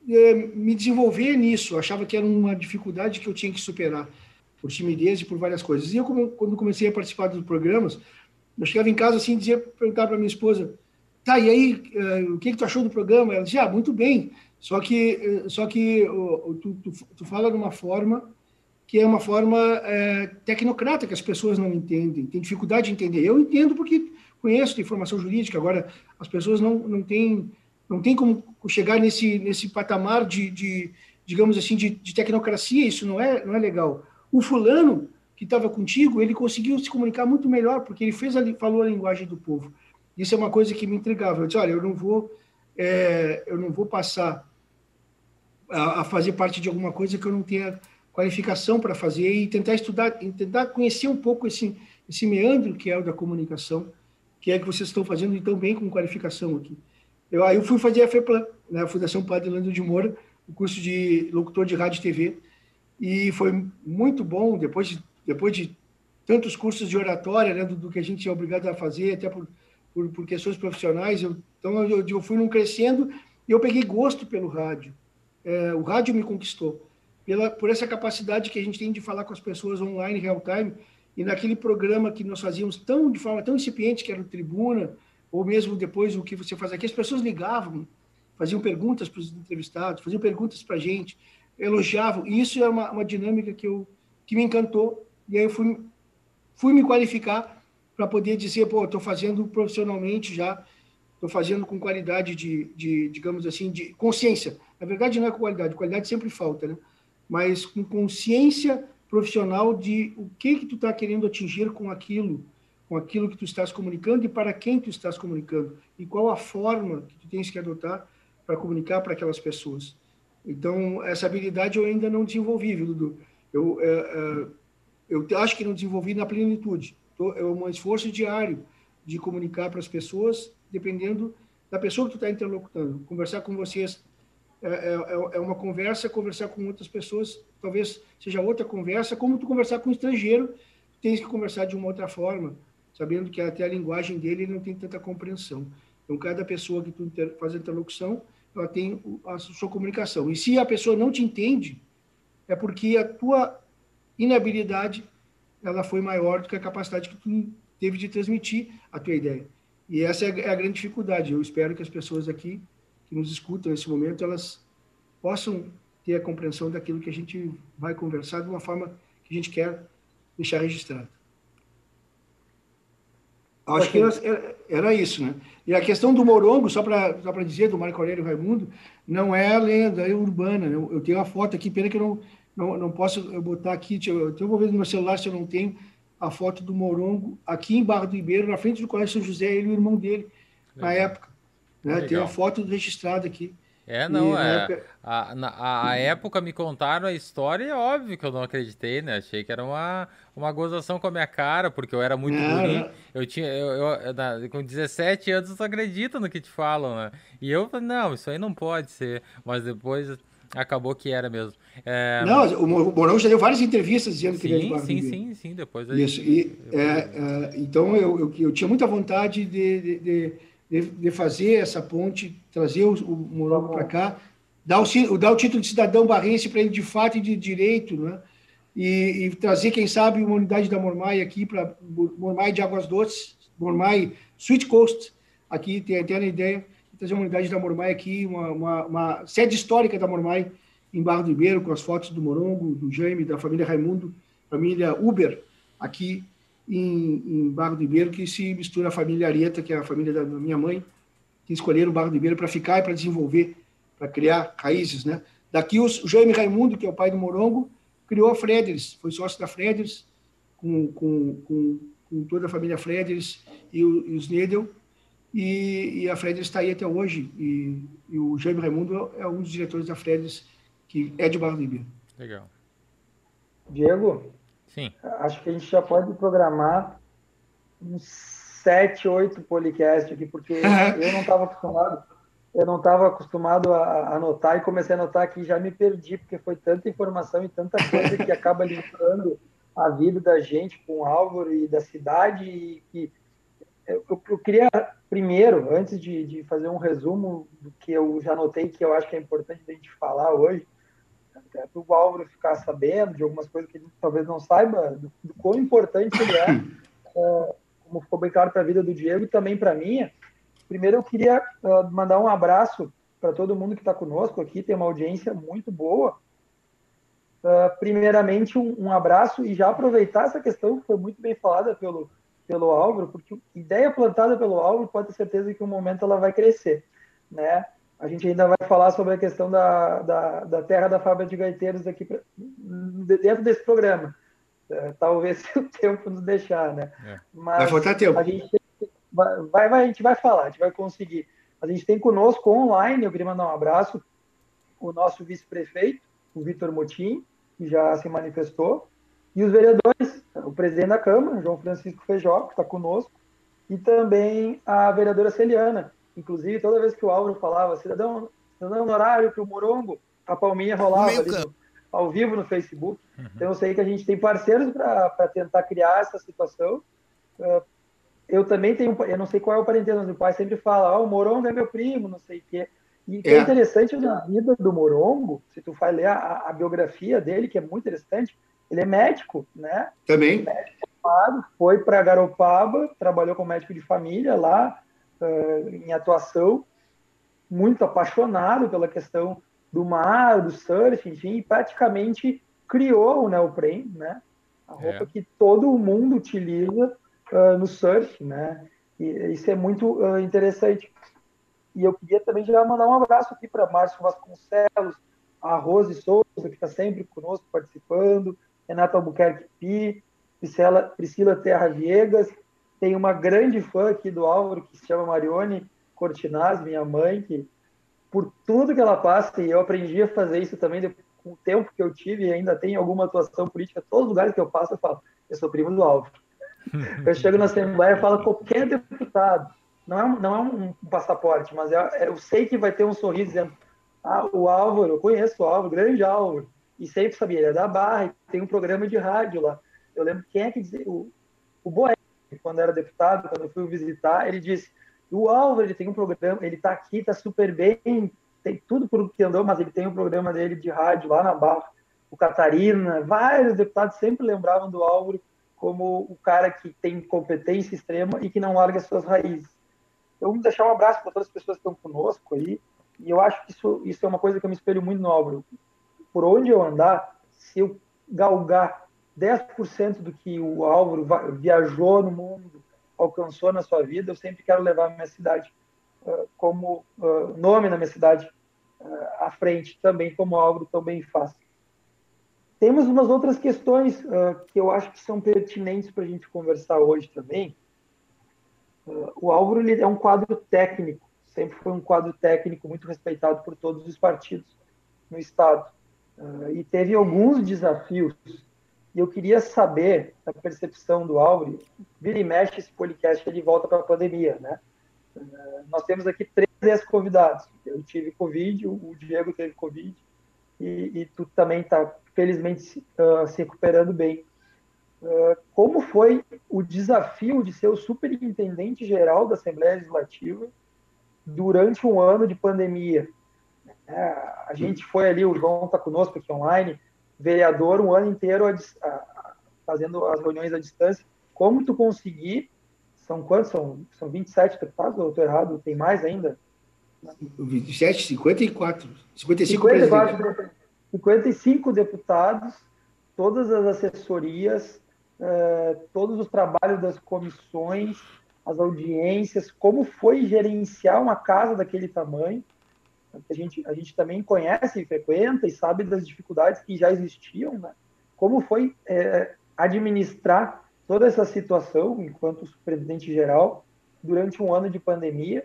é, me desenvolver nisso, achava que era uma dificuldade que eu tinha que superar, por timidez e por várias coisas. E eu, quando comecei a participar dos programas, eu chegava em casa assim, dizia, perguntava para minha esposa, tá, e aí, uh, o que, que tu achou do programa? Ela dizia, ah, muito bem, só que, só que tu, tu, tu, fala de uma forma que é uma forma uh, tecnocrata, que as pessoas não entendem, tem dificuldade de entender. Eu entendo porque conheço de informação jurídica, agora as pessoas não, não têm não tem como chegar nesse, nesse patamar de, de digamos assim, de, de, tecnocracia, isso não é, não é legal. O fulano que estava contigo, ele conseguiu se comunicar muito melhor, porque ele fez a, falou a linguagem do povo. Isso é uma coisa que me intrigava. Eu disse, olha, eu não vou, é, eu não vou passar a, a, fazer parte de alguma coisa que eu não tenha qualificação para fazer e tentar estudar, tentar conhecer um pouco esse, esse meandro que é o da comunicação, que é que vocês estão fazendo tão bem com qualificação aqui. Eu, aí eu fui fazer a FEPLAN, né, a Fundação Padre Lando de Moura, o curso de locutor de rádio e TV, e foi muito bom, depois de, depois de tantos cursos de oratória, né, do, do que a gente é obrigado a fazer, até por, por, por questões profissionais, eu, então eu, eu fui num crescendo e eu peguei gosto pelo rádio. É, o rádio me conquistou pela, por essa capacidade que a gente tem de falar com as pessoas online, real time, e naquele programa que nós fazíamos tão de forma tão incipiente, que era o Tribuna, ou mesmo depois o que você faz aqui, as pessoas ligavam, faziam perguntas para os entrevistados, faziam perguntas para a gente, elogiavam, e isso é uma, uma dinâmica que, eu, que me encantou, e aí eu fui, fui me qualificar para poder dizer, pô, estou fazendo profissionalmente já, estou fazendo com qualidade de, de, digamos assim, de consciência. Na verdade, não é com qualidade, qualidade sempre falta, né? mas com consciência profissional de o que que tu está querendo atingir com aquilo, com aquilo que tu estás comunicando e para quem tu estás comunicando e qual a forma que tu tens que adotar para comunicar para aquelas pessoas. Então essa habilidade eu ainda não desenvolvi, viu, Dudu? Eu, é, é, eu acho que não desenvolvi na plenitude. É um esforço diário de comunicar para as pessoas, dependendo da pessoa que tu está interlocutando. Conversar com vocês é, é, é, uma conversa, conversar com outras pessoas, talvez seja outra conversa, como tu conversar com um estrangeiro, tens que conversar de uma outra forma, sabendo que até a linguagem dele não tem tanta compreensão. Então, cada pessoa que tu faz a interlocução, ela tem a sua comunicação. E se a pessoa não te entende, é porque a tua inabilidade ela foi maior do que a capacidade que tu teve de transmitir a tua ideia. E essa é a grande dificuldade. Eu espero que as pessoas aqui que nos escutam nesse momento, elas possam ter a compreensão daquilo que a gente vai conversar de uma forma que a gente quer deixar registrado. Acho que era, era, isso, né? E a questão do morongo, só para só dizer, do Marco Aurélio Raimundo, não é a lenda, é urbana. Né? Eu, eu tenho uma foto aqui, pena que eu não, não, não posso botar aqui, eu, eu vou ver no meu celular se eu não tenho a foto do morongo aqui em Barra do Ribeiro, na frente do Colégio São José, ele e o irmão dele, na época. Né? Tem uma foto registrada aqui. É, não, e, é. Época... A, na, a, época me contaram a história e é óbvio que eu não acreditei, né? Achei que era uma, uma gozação com a minha cara, porque eu era muito é, Eu tinha, eu, eu, com 17 anos, tu acredita no que te falam, né? E eu falei, não, isso aí não pode ser. Mas depois acabou que era mesmo. É... Não, o Mourão já deu várias entrevistas dizendo sim, que ele é Sim, sim, sim, depois... Isso, e, é, é, então eu, eu, eu, tinha muita vontade de, de, de de, de fazer essa ponte, trazer o, o Morongo para cá, dar o, dar o título de cidadão barrense para ele de fato e de direito, né? E, e, trazer, quem sabe, uma unidade da Mormai aqui para Mormai de Águas Doces, Mormai Sweet Coast, aqui tem até a ideia de trazer uma unidade da Mormai aqui, uma, uma, uma, sede histórica da Mormai em Barro do Ribeiro, com as fotos do Morongo, do Jaime, da família Raimundo, família Uber, aqui em, em Barro do Ribeiro, que se mistura a família Arieta, que é a família da minha mãe, que escolheram Barro do Ribeiro para ficar e para desenvolver, para criar raízes, né? Daqui o Jaime Raimundo, que é o pai do Morongo, criou a Frederis, foi sócio da Frederis, com, com, com, com toda a família Frederis e, e os Nedel, e, e, a Frederis está aí até hoje, e, e, o Jaime Raimundo é um dos diretores da Frederis, que é de Barro do Ribeiro. Legal. Diego, Sim. Acho que a gente já pode programar uns sete, oito podcasts aqui, porque eu não estava acostumado. Eu não estava acostumado a anotar e comecei a anotar aqui já me perdi, porque foi tanta informação e tanta coisa que acaba linkando a vida da gente com o Álvaro e da cidade. E que eu, eu queria, primeiro, antes de, de fazer um resumo do que eu já anotei, que eu acho que é importante a gente falar hoje, para o Álvaro ficar sabendo de algumas coisas que ele talvez não saiba, do, do quão importante ele é, é como ficou bem claro para a vida do Diego e também para a minha. Primeiro, eu queria uh, mandar um abraço para todo mundo que está conosco aqui, tem uma audiência muito boa. Uh, primeiramente, um, um, abraço e já aproveitar essa questão que foi muito bem falada pelo, pelo Álvaro, porque ideia plantada pelo Álvaro, pode ter certeza que um momento ela vai crescer, né? a gente ainda vai falar sobre a questão da, da, da terra da fábrica de gaiteiros aqui pra, dentro desse programa. É, talvez se o tempo nos deixar, né? É. Mas vai faltar tempo. A gente, vai, vai, a gente vai falar, a gente vai conseguir. A gente tem conosco online, eu queria mandar um abraço, o nosso vice-prefeito, o Vitor Motim, que já se manifestou, e os vereadores, o presidente da Câmara, João Francisco Feijó, que está conosco, e também a vereadora Celiana. Inclusive, toda vez que o Álvaro falava, cidadão, cidadão no horário para o Morongo, a palminha rolava ali no, ao vivo no Facebook. Uhum. Então, eu sei que a gente tem parceiros para tentar criar essa situação. Uh, eu também tenho, eu não sei qual é o parentesco, mas meu pai sempre fala, oh, o Morongo é meu primo, não sei o quê. E é. é interessante na vida do Morongo, se tu vai ler a, a, biografia dele, que é muito interessante, ele é médico, né? Também. Médico formado, foi para Garopaba, trabalhou como médico de família lá, uh, em atuação, muito apaixonado pela questão do mar, do surf, enfim, e praticamente criou o neoprene, né? A roupa é. que todo mundo utiliza uh, no surf, né? E isso é muito uh, interessante. E eu queria também já mandar um abraço aqui para Márcio Vasconcelos, a Rose Souza, que está sempre conosco participando, Renata Albuquerque Pi, Priscila, Priscila Terra Viegas, tem uma grande fã aqui do Álvaro, que se chama Marione Cortinaz, minha mãe, que por tudo que ela passa, e eu aprendi a fazer isso também com o tempo que eu tive, e ainda tem alguma atuação política, todos os lugares que eu passo, eu falo, eu sou primo do Álvaro. eu chego na Assembleia e falo qualquer deputado, não é, não é um, passaporte, mas é, eu sei que vai ter um sorriso dizendo: Ah, o Álvaro, eu conheço o Álvaro, grande Álvaro. E sempre sabia, ele é da Barra, tem um programa de rádio lá. Eu lembro quem é que dizia, o, o Boé, quando era deputado, quando eu fui visitar, ele disse: O Álvaro, ele tem um programa, ele está aqui, está super bem, tem tudo por que andou, mas ele tem um programa dele de rádio lá na Barra. O Catarina, vários deputados sempre lembravam do Álvaro como o cara que tem competência extrema e que não larga suas raízes. Eu vou deixar um abraço para todas as pessoas que estão conosco aí. E eu acho que isso, isso é uma coisa que eu me espelho muito no Álvaro. Por onde eu andar, se eu galgar 10% do que o Álvaro viajou no mundo, alcançou na sua vida, eu sempre quero levar a minha cidade uh, como uh, nome na minha cidade uh, à frente, também como o Álvaro também faz. Temos umas outras questões que eu acho que são pertinentes para a gente conversar hoje também o Álvaro ele é um quadro técnico, sempre foi um quadro técnico muito respeitado por todos os partidos no Estado. Uh, e teve alguns desafios. E eu queria saber a percepção do Álvaro. Vira e mexe esse podcast, ele volta para a pandemia, né? Uh, nós temos aqui três ex-convidados. Eu tive Covid, o Diego teve Covid, e, e tu também está, felizmente, uh, se recuperando bem. Ah, como foi o desafio de ser o superintendente geral da Assembleia Legislativa durante um ano de pandemia. É, a gente foi ali, o João está conosco aqui online, vereador um ano inteiro a, a, fazendo as reuniões à distância. Como tu conseguir, são quantos? São, são 27 deputados, ou estou errado? Tem mais ainda? 27, 54. 55 54, 55 deputados, todas as assessorias, uh, todos os trabalhos das comissões, as audiências, como foi gerenciar uma casa daquele tamanho. A gente, a gente também conhece e frequenta e sabe das dificuldades que já existiam, né? Como foi é, administrar toda essa situação enquanto presidente geral durante um ano de pandemia?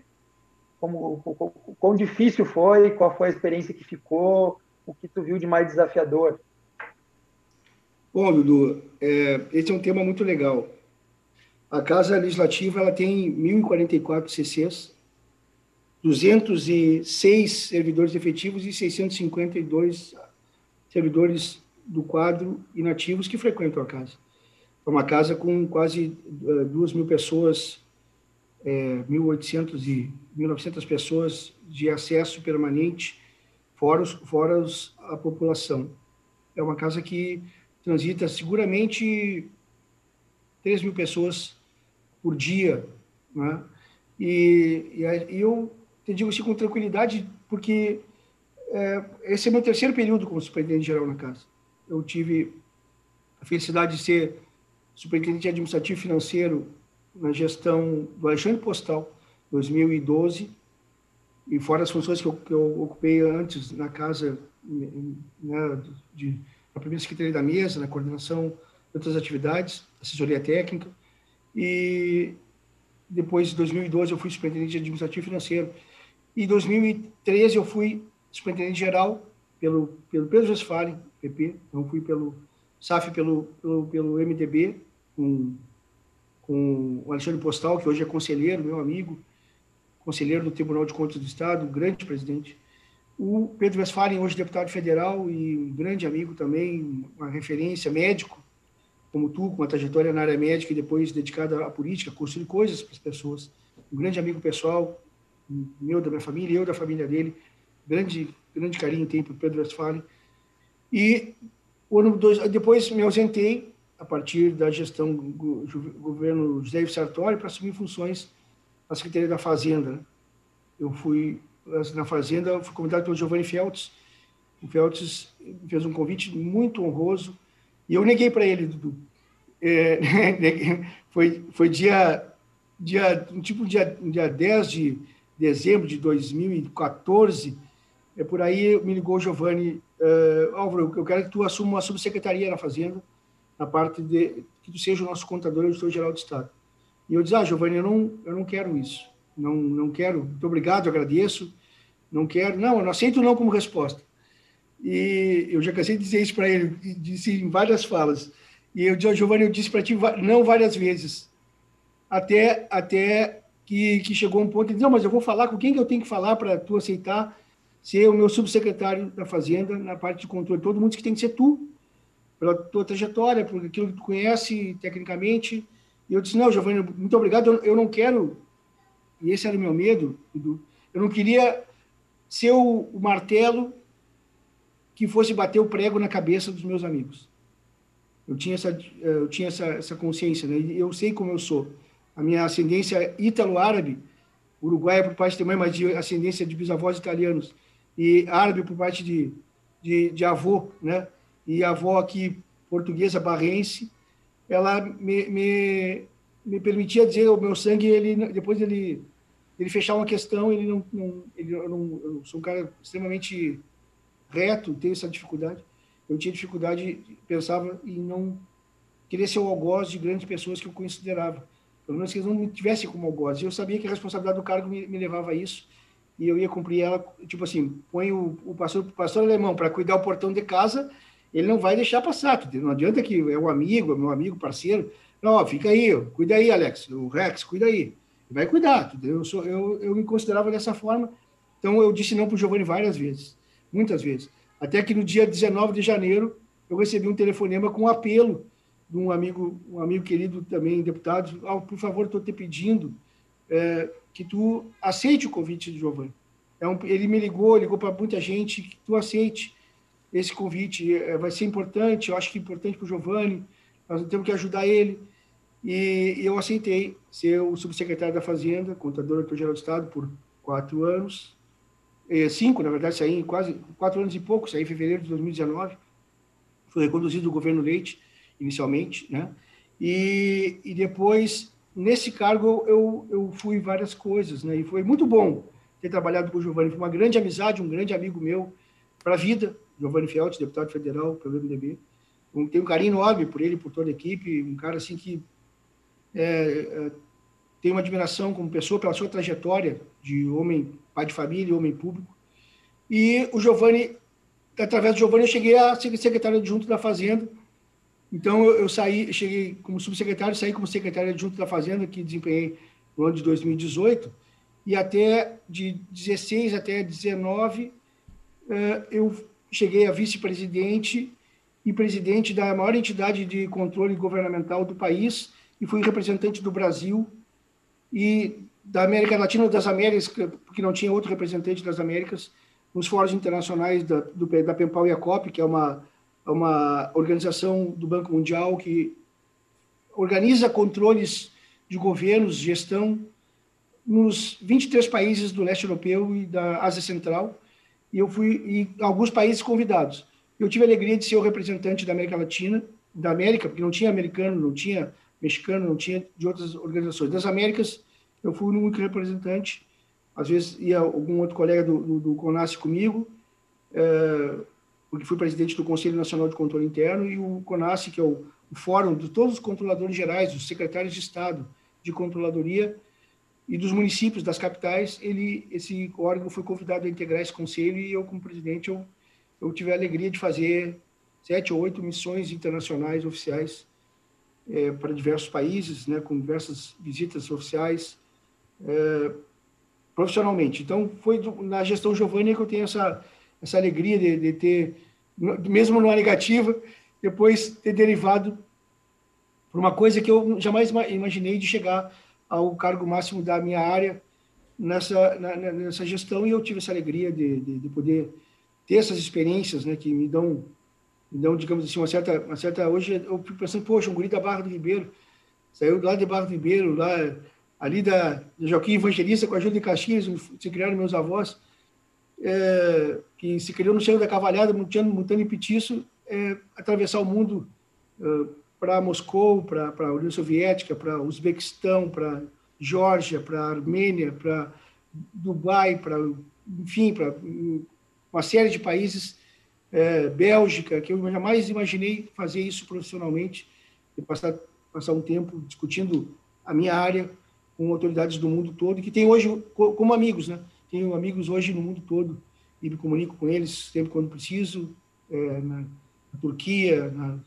Como, quão difícil foi? Qual foi a experiência que ficou? O que tu viu de mais desafiador? Bom, Dudu, é, esse é um tema muito legal. A Casa Legislativa ela tem 1.044 CCs, 206 servidores efetivos e 652 servidores do quadro inativos que frequentam a casa. É uma casa com quase uh, 2 mil pessoas, é, 1.800 e 1.900 pessoas de acesso permanente, fora, os, fora os, a população. É uma casa que transita seguramente 3 mil pessoas por dia. Né? E, e, eu te digo assim com tranquilidade, porque é, esse é meu terceiro período como superintendente geral na casa. Eu tive a felicidade de ser superintendente administrativo financeiro na gestão do Alexandre Postal, 2012, e fora as funções que eu, que eu ocupei antes na casa, né, de, na primeira secretaria da mesa, na coordenação de outras atividades, assessoria técnica, e depois, em 2012, eu fui superintendente administrativo financeiro. Em 2013, eu fui superintendente geral pelo, pelo Pedro Westphalen, PP, não fui pelo SAF, pelo, pelo, pelo MDB, com, com o Alexandre Postal, que hoje é conselheiro, meu amigo, conselheiro do Tribunal de Contas do Estado, grande presidente. O Pedro Westphalen, hoje deputado federal e um grande amigo também, uma referência, médico, como tu, com uma trajetória na área médica e depois dedicada à política, construir coisas para as pessoas. Um grande amigo pessoal, meu, da minha família, eu da família dele. Grande, grande carinho tem para Pedro Westphalen. E depois me ausentei a partir da gestão do governo José Sartori para assumir funções na Secretaria da Fazenda. Né? Eu fui na Fazenda, fui convidado pelo Giovanni Feltz. O Feltz fez um convite muito honroso e eu neguei para ele, Dudu. É, foi, foi dia, dia, tipo dia, dia 10 de dezembro de 2014, é, por aí me ligou Giovanni, uh, Álvaro, eu quero que tu assuma uma subsecretaria na Fazenda, na parte de que tu seja o nosso contador e editor-geral do Estado. E eu disse, ah, Giovanni, eu não, eu não quero isso. Não, não quero. Muito obrigado, agradeço. Não quero. Não, eu não aceito não como resposta. E eu já cansei de dizer isso para ele, disse em várias falas. E eu disse, Giovanni, eu disse para ti não várias vezes. Até, até que, que chegou um ponto, ele disse, não, mas eu vou falar com quem que eu tenho que falar para tu aceitar ser o meu subsecretário da Fazenda na parte de controle. Todo mundo que tem que ser tu, pela tua trajetória, por aquilo que tu conhece tecnicamente. E eu disse, não, Giovanni, muito obrigado, eu, eu não quero, e esse era o meu medo, eu não queria ser o, o martelo que fosse bater o prego na cabeça dos meus amigos. Eu tinha essa, eu tinha essa, essa consciência, né? eu sei como eu sou. A minha ascendência é ítalo-árabe, uruguaia por parte de mãe, mas de ascendência de bisavós italianos, e árabe por parte de, de, de avô, né? E avó aqui, portuguesa, barrense, ela me, me, me permitia dizer o meu sangue, ele depois ele ele fechar uma questão, ele não, não ele, eu, não eu sou um cara extremamente reto, tenho essa dificuldade. Eu tinha dificuldade, pensava em não querer ser o algoz de grandes pessoas que eu considerava. Pelo menos que eles não me tivessem como algoz. Eu sabia que a responsabilidade do cargo me, me levava a isso e eu ia cumprir ela, tipo assim, põe o, o pastor, pastor alemão para cuidar o portão de casa, ele não vai deixar passar. Não adianta que é um amigo, é meu amigo, parceiro. Não, fica aí, cuida aí, Alex, o Rex, cuida aí. Vai cuidar. Eu, sou, eu, eu me considerava dessa forma. Então eu disse não para o Giovanni várias vezes muitas vezes. Até que no dia 19 de janeiro, eu recebi um telefonema com um apelo de um amigo, um amigo querido também, deputado, por favor, estou te pedindo é, que tu aceite o convite de Giovanni. É um, ele me ligou, ligou para muita gente, que tu aceite esse convite, é, vai ser importante, eu acho que é importante para o Giovanni, nós temos que ajudar ele. E, e eu aceitei ser o subsecretário da Fazenda, contador-geral do Estado, por quatro anos, é, cinco, na verdade, saí quase quatro anos e pouco, saí em fevereiro de 2019, foi reconduzido o governo Leite, inicialmente, né? E, e depois, nesse cargo, eu, eu fui várias coisas, né? E foi muito bom ter trabalhado com o Giovanni, foi uma grande amizade, um grande amigo meu para a vida, Giovanni Felt, deputado federal pelo MDB. Um, tenho um carinho enorme por ele, por toda a equipe, um cara assim que é, é, uma admiração como pessoa pela sua trajetória de homem pai de família, homem público. E o Giovanni, através do Giovanni, eu cheguei a ser secretário adjunto da Fazenda. Então, eu, saí, cheguei como subsecretário, saí como secretário adjunto da Fazenda, que desempenhei no ano de 2018. E até de 16 até 19, eh, eu cheguei a vice-presidente e presidente da maior entidade de controle governamental do país e fui representante do Brasil e da América Latina, das Américas, porque não tinha outro representante das Américas, nos fóruns internacionais da, do, da PEMPAL e a COP, que é uma, uma organização do Banco Mundial que organiza controles de governos, gestão, nos 23 países do leste europeu e da Ásia Central, e eu fui em alguns países convidados. Eu tive a alegria de ser o representante da América Latina, da América, porque não tinha americano, não tinha mexicano, não tinha de outras organizações. Das Américas, eu fui o único representante às vezes ia algum outro colega do, do, do comigo, é, porque fui presidente do Conselho Nacional de Controle Interno, e o CONAS, que é o, o fórum de todos os controladores gerais, os secretários de Estado de Controladoria e dos municípios, das capitais, ele, esse órgão foi convidado a integrar esse conselho e eu, como presidente, eu, eu tive a alegria de fazer sete ou oito missões internacionais oficiais é, para diversos países, né, com diversas visitas oficiais, é, profissionalmente. Então, foi na gestão Giovanni que eu tenho essa, essa alegria de, de ter, mesmo numa negativa, depois ter derivado para uma coisa que eu jamais imaginei de chegar ao cargo máximo da minha área nessa, na, nessa gestão, e eu tive essa alegria de, de, de poder ter essas experiências né, que me dão, dão, digamos assim, uma certa, uma certa... Hoje eu fico pensando, poxa, um guri da Barra do Ribeiro, saiu lá de Barra do Ribeiro, lá ali da, Joaquim Evangelista, com a ajuda de Caxias, se criaram meus avós, é, que se criou no Cerro da Cavalhada, montando, montando em Petiço, é, atravessar o mundo para Moscou, para a União Soviética, para Uzbequistão, para Geórgia, para Armênia, para Dubai, para enfim, para uma série de países, é, Bélgica, que eu jamais imaginei fazer isso profissionalmente, e passar, passar um tempo discutindo a minha área com autoridades do mundo todo, que tem hoje como amigos, né? Tenho amigos hoje no mundo todo e me comunico com eles sempre quando preciso, é, na, na, Turquia, na,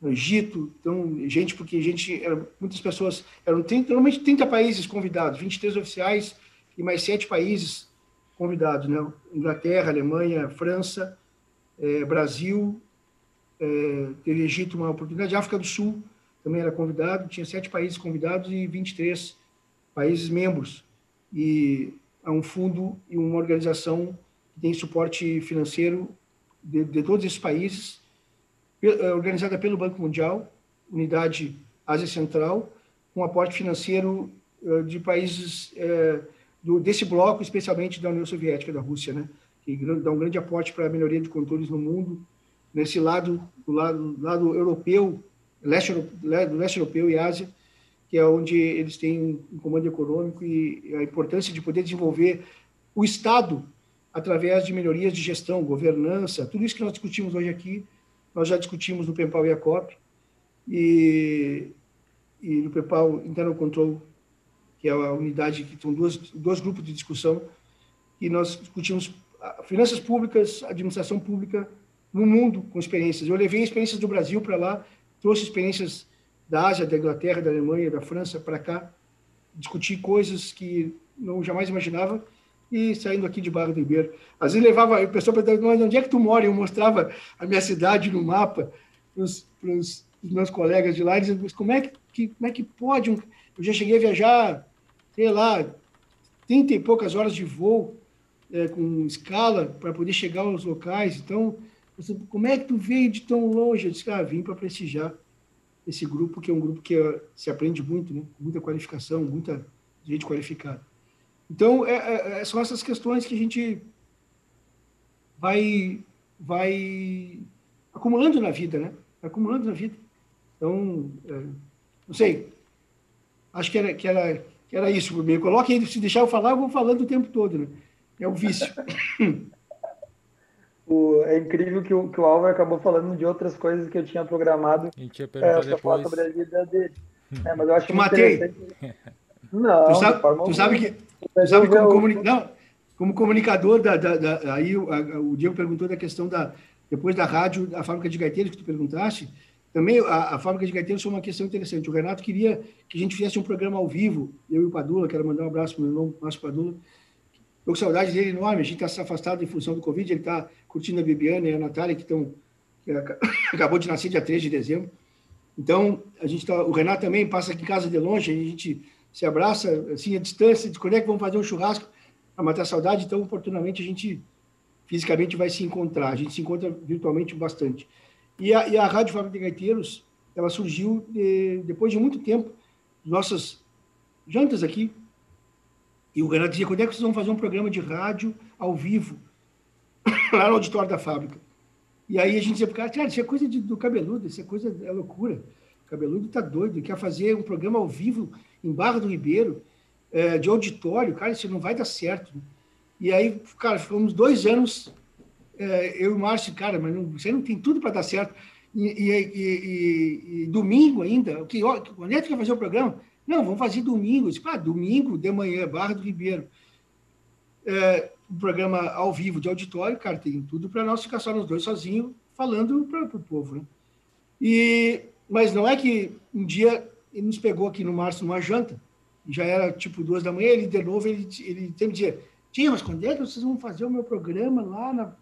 no Egito, então, gente, porque gente, era, muitas pessoas, eram 30, normalmente 30 países convidados, 23 oficiais e mais sete países convidados, né? Inglaterra, Alemanha, França, é, Brasil, é, teve Egito uma oportunidade, África do Sul também era convidado, tinha sete países convidados e 23 países membros. E é um fundo e uma organização que tem suporte financeiro de, de todos esses países, é, organizada pelo Banco Mundial, unidade Ásia Central, com aporte financeiro é, de países é, do, desse bloco, especialmente da União Soviética, da Rússia, né? que dá um grande aporte para a melhoria de controles no mundo, nesse lado, do lado, lado europeu, leste, do leste europeu e Ásia, que é onde eles têm um comando econômico e a importância de poder desenvolver o Estado através de melhorias de gestão, governança, tudo isso que nós discutimos hoje aqui, nós já discutimos no PEMPAL e a COP, e, e no PEMPAL Internal Control, que é a unidade que dois, dois grupos de discussão, e nós discutimos finanças públicas, administração pública no mundo com experiências. Eu levei experiências do Brasil para lá, trouxe experiências da Ásia, da Inglaterra, da Alemanha, da França para cá, discutir coisas que não jamais imaginava e saindo aqui de Barra do Ribeiro. Às vezes levava, a pessoa perguntava, onde é que tu mora? Eu mostrava a minha cidade no mapa para os meus colegas de lá, e dizendo, como é que, como é que pode? Um... Eu já cheguei a viajar, sei lá, 30 e poucas horas de voo é, com escala para poder chegar aos locais. Então, como é que tu veio de tão longe? Eu disse, ah, vim para prestigiar esse grupo, que é um grupo que uh, se aprende muito, né? muita qualificação, muita gente qualificada. Então, é, é, é, são essas questões que a gente vai, vai acumulando na vida, né? Acumulando na vida. Então, é, não sei, acho que era, que era, que era isso. Me coloque, se deixar eu falar, eu vou falando o tempo todo, né? É o vício. O, é incrível que o, que o Álvaro acabou falando de outras coisas que eu tinha programado a gente ia é, depois. sobre a vida dele. É, mas eu acho Te matei. Não, tu sabe, tu sabe que, como, comuni... não, como comunicador, da, da, da aí o, a, o Diego perguntou da questão da, depois da rádio, a fábrica de gaiteiros que tu perguntaste, também a, a fábrica de gaiteiros foi uma questão interessante. O Renato queria que a gente fizesse um programa ao vivo, eu e o Padula, quero mandar um abraço para o meu irmão Márcio Padula, Estou com saudade dele enorme. A gente está se afastado em função do Covid. Ele está curtindo a Bibiana e a Natália, que estão. Que acabou de nascer dia 3 de dezembro. Então, a gente tá, o Renato também passa aqui em casa de longe, a gente se abraça, assim, à distância, de quando é vamos fazer um churrasco para matar a saudade. Então, oportunamente, a gente fisicamente vai se encontrar. A gente se encontra virtualmente bastante. E a, e a Rádio Fábrica de Gaiteiros, ela surgiu de, depois de muito tempo, nossas jantas aqui, e o Renato dizia, quando é que vocês vão fazer um programa de rádio ao vivo, lá no auditório da fábrica? E aí a gente dizia, cara, cara, isso é coisa de, do cabeludo, isso é coisa, é loucura. O cabeludo tá doido, quer fazer um programa ao vivo em Barra do Ribeiro, é, de auditório, cara, isso não vai dar certo. E aí, cara, ficamos dois anos, é, eu e o Márcio, cara, mas não, você não tem tudo para dar certo. E, e, e, e, domingo ainda, que, quando é que vai fazer o programa? Não, vamos fazer domingo. Disse, ah, domingo de manhã, Barra do Ribeiro. É, um programa ao vivo de auditório, cara, tem tudo para nós ficar só nós dois sozinhos falando para o povo, né? E, mas não é que um dia ele nos pegou aqui no março numa janta, já era tipo duas da manhã, ele de novo, ele, ele sempre dizia, Tia, mas quando é que vocês vão fazer o meu programa lá na,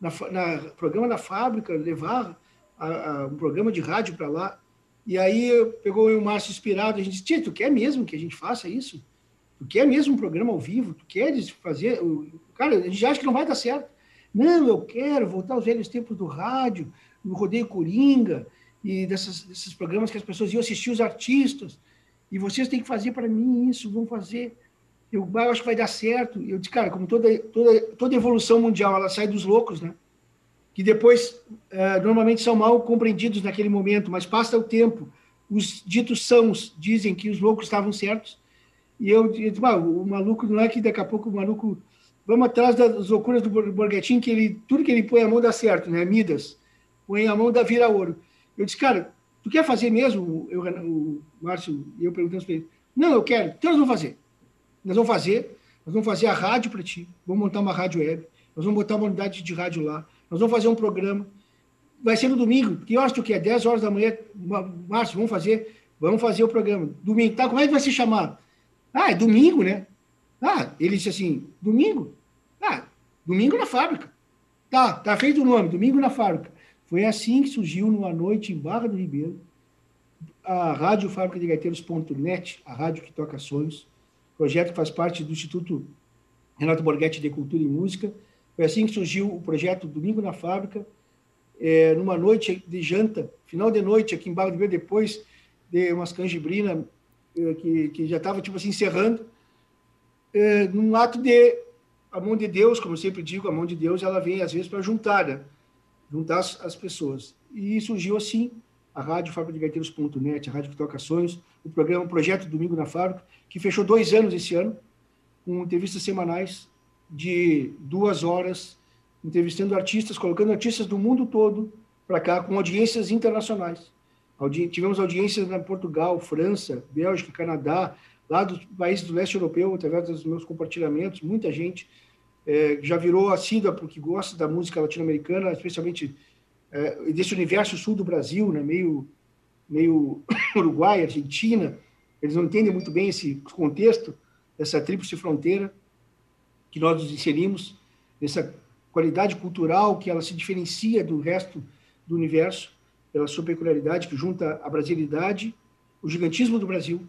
na, na programa da fábrica, levar a, a, um programa de rádio para lá? E aí pegou o Márcio inspirado, a gente disse, Tia, tu quer mesmo que a gente faça isso? Tu quer mesmo um programa ao vivo? Tu queres fazer? Cara, a gente acha que não vai dar certo. Não, eu quero voltar aos velhos tempos do rádio, no Rodeio Coringa, e dessas, desses programas que as pessoas iam assistir os artistas. E vocês têm que fazer para mim isso, vão fazer. Eu, eu acho que vai dar certo. Eu disse, cara, como toda, toda, toda evolução mundial, ela sai dos loucos, né? Que depois, uh, normalmente, são mal compreendidos naquele momento, mas passa o tempo. Os ditos sãos dizem que os loucos estavam certos. E eu, eu disse, ah, o maluco, não é que daqui a pouco o maluco. Vamos atrás das loucuras do Borghettini, que ele, tudo que ele põe a mão dá certo, né? Midas. Põe a mão dá vira ouro. Eu disse, cara, tu quer fazer mesmo? Eu, o Márcio e eu perguntamos para ele. Não, eu quero. Então nós vamos fazer. Nós vamos fazer. Nós vamos fazer a rádio para ti. Vamos montar uma rádio web. Nós vamos botar uma unidade de rádio lá. Nós vamos fazer um programa. Vai ser no domingo. Que horas tu quer? 10 horas da manhã. Márcio, vamos fazer. Vamos fazer o programa. Domingo. Tá, como é que vai se chamar? Ah, é domingo, né? Ah, ele disse assim, domingo? Ah, domingo na fábrica. Tá, tá feito o nome, domingo na fábrica. Foi assim que surgiu numa noite em Barra do Ribeiro a Rádio Fábrica de Gaiteiros.net, a rádio que toca sonhos, projeto que faz parte do Instituto Renato Borghetti de Cultura e Música. Foi assim que surgiu o projeto Domingo na Fábrica, é, numa noite de janta, final de noite aqui em Barra do Ribeiro, depois de umas canjibrinas é, que, que já estava tipo assim encerrando, é, num ato de a mão de Deus, como eu sempre digo, a mão de Deus ela vem às vezes para juntar, né? Juntar as, as pessoas. E surgiu assim a rádio Fábrica de Gaiteiros.net, a rádio que toca sonhos, o programa o Projeto Domingo na Fábrica, que fechou dois anos esse ano, com entrevistas semanais de duas horas, entrevistando artistas, colocando artistas do mundo todo para cá, com audiências internacionais. Audi tivemos audiências na Portugal, França, Bélgica, Canadá, lá dos países do leste europeu, através dos meus compartilhamentos, muita gente é, já virou assídua porque gosta da música latino-americana, especialmente é, desse universo sul do Brasil, né, meio, meio Uruguai, Argentina. Eles não entendem muito bem esse contexto dessa tríplice fronteira que nós nos inserimos, dessa qualidade cultural que ela se diferencia do resto do universo, pela sua peculiaridade que junta a brasilidade, o gigantismo do Brasil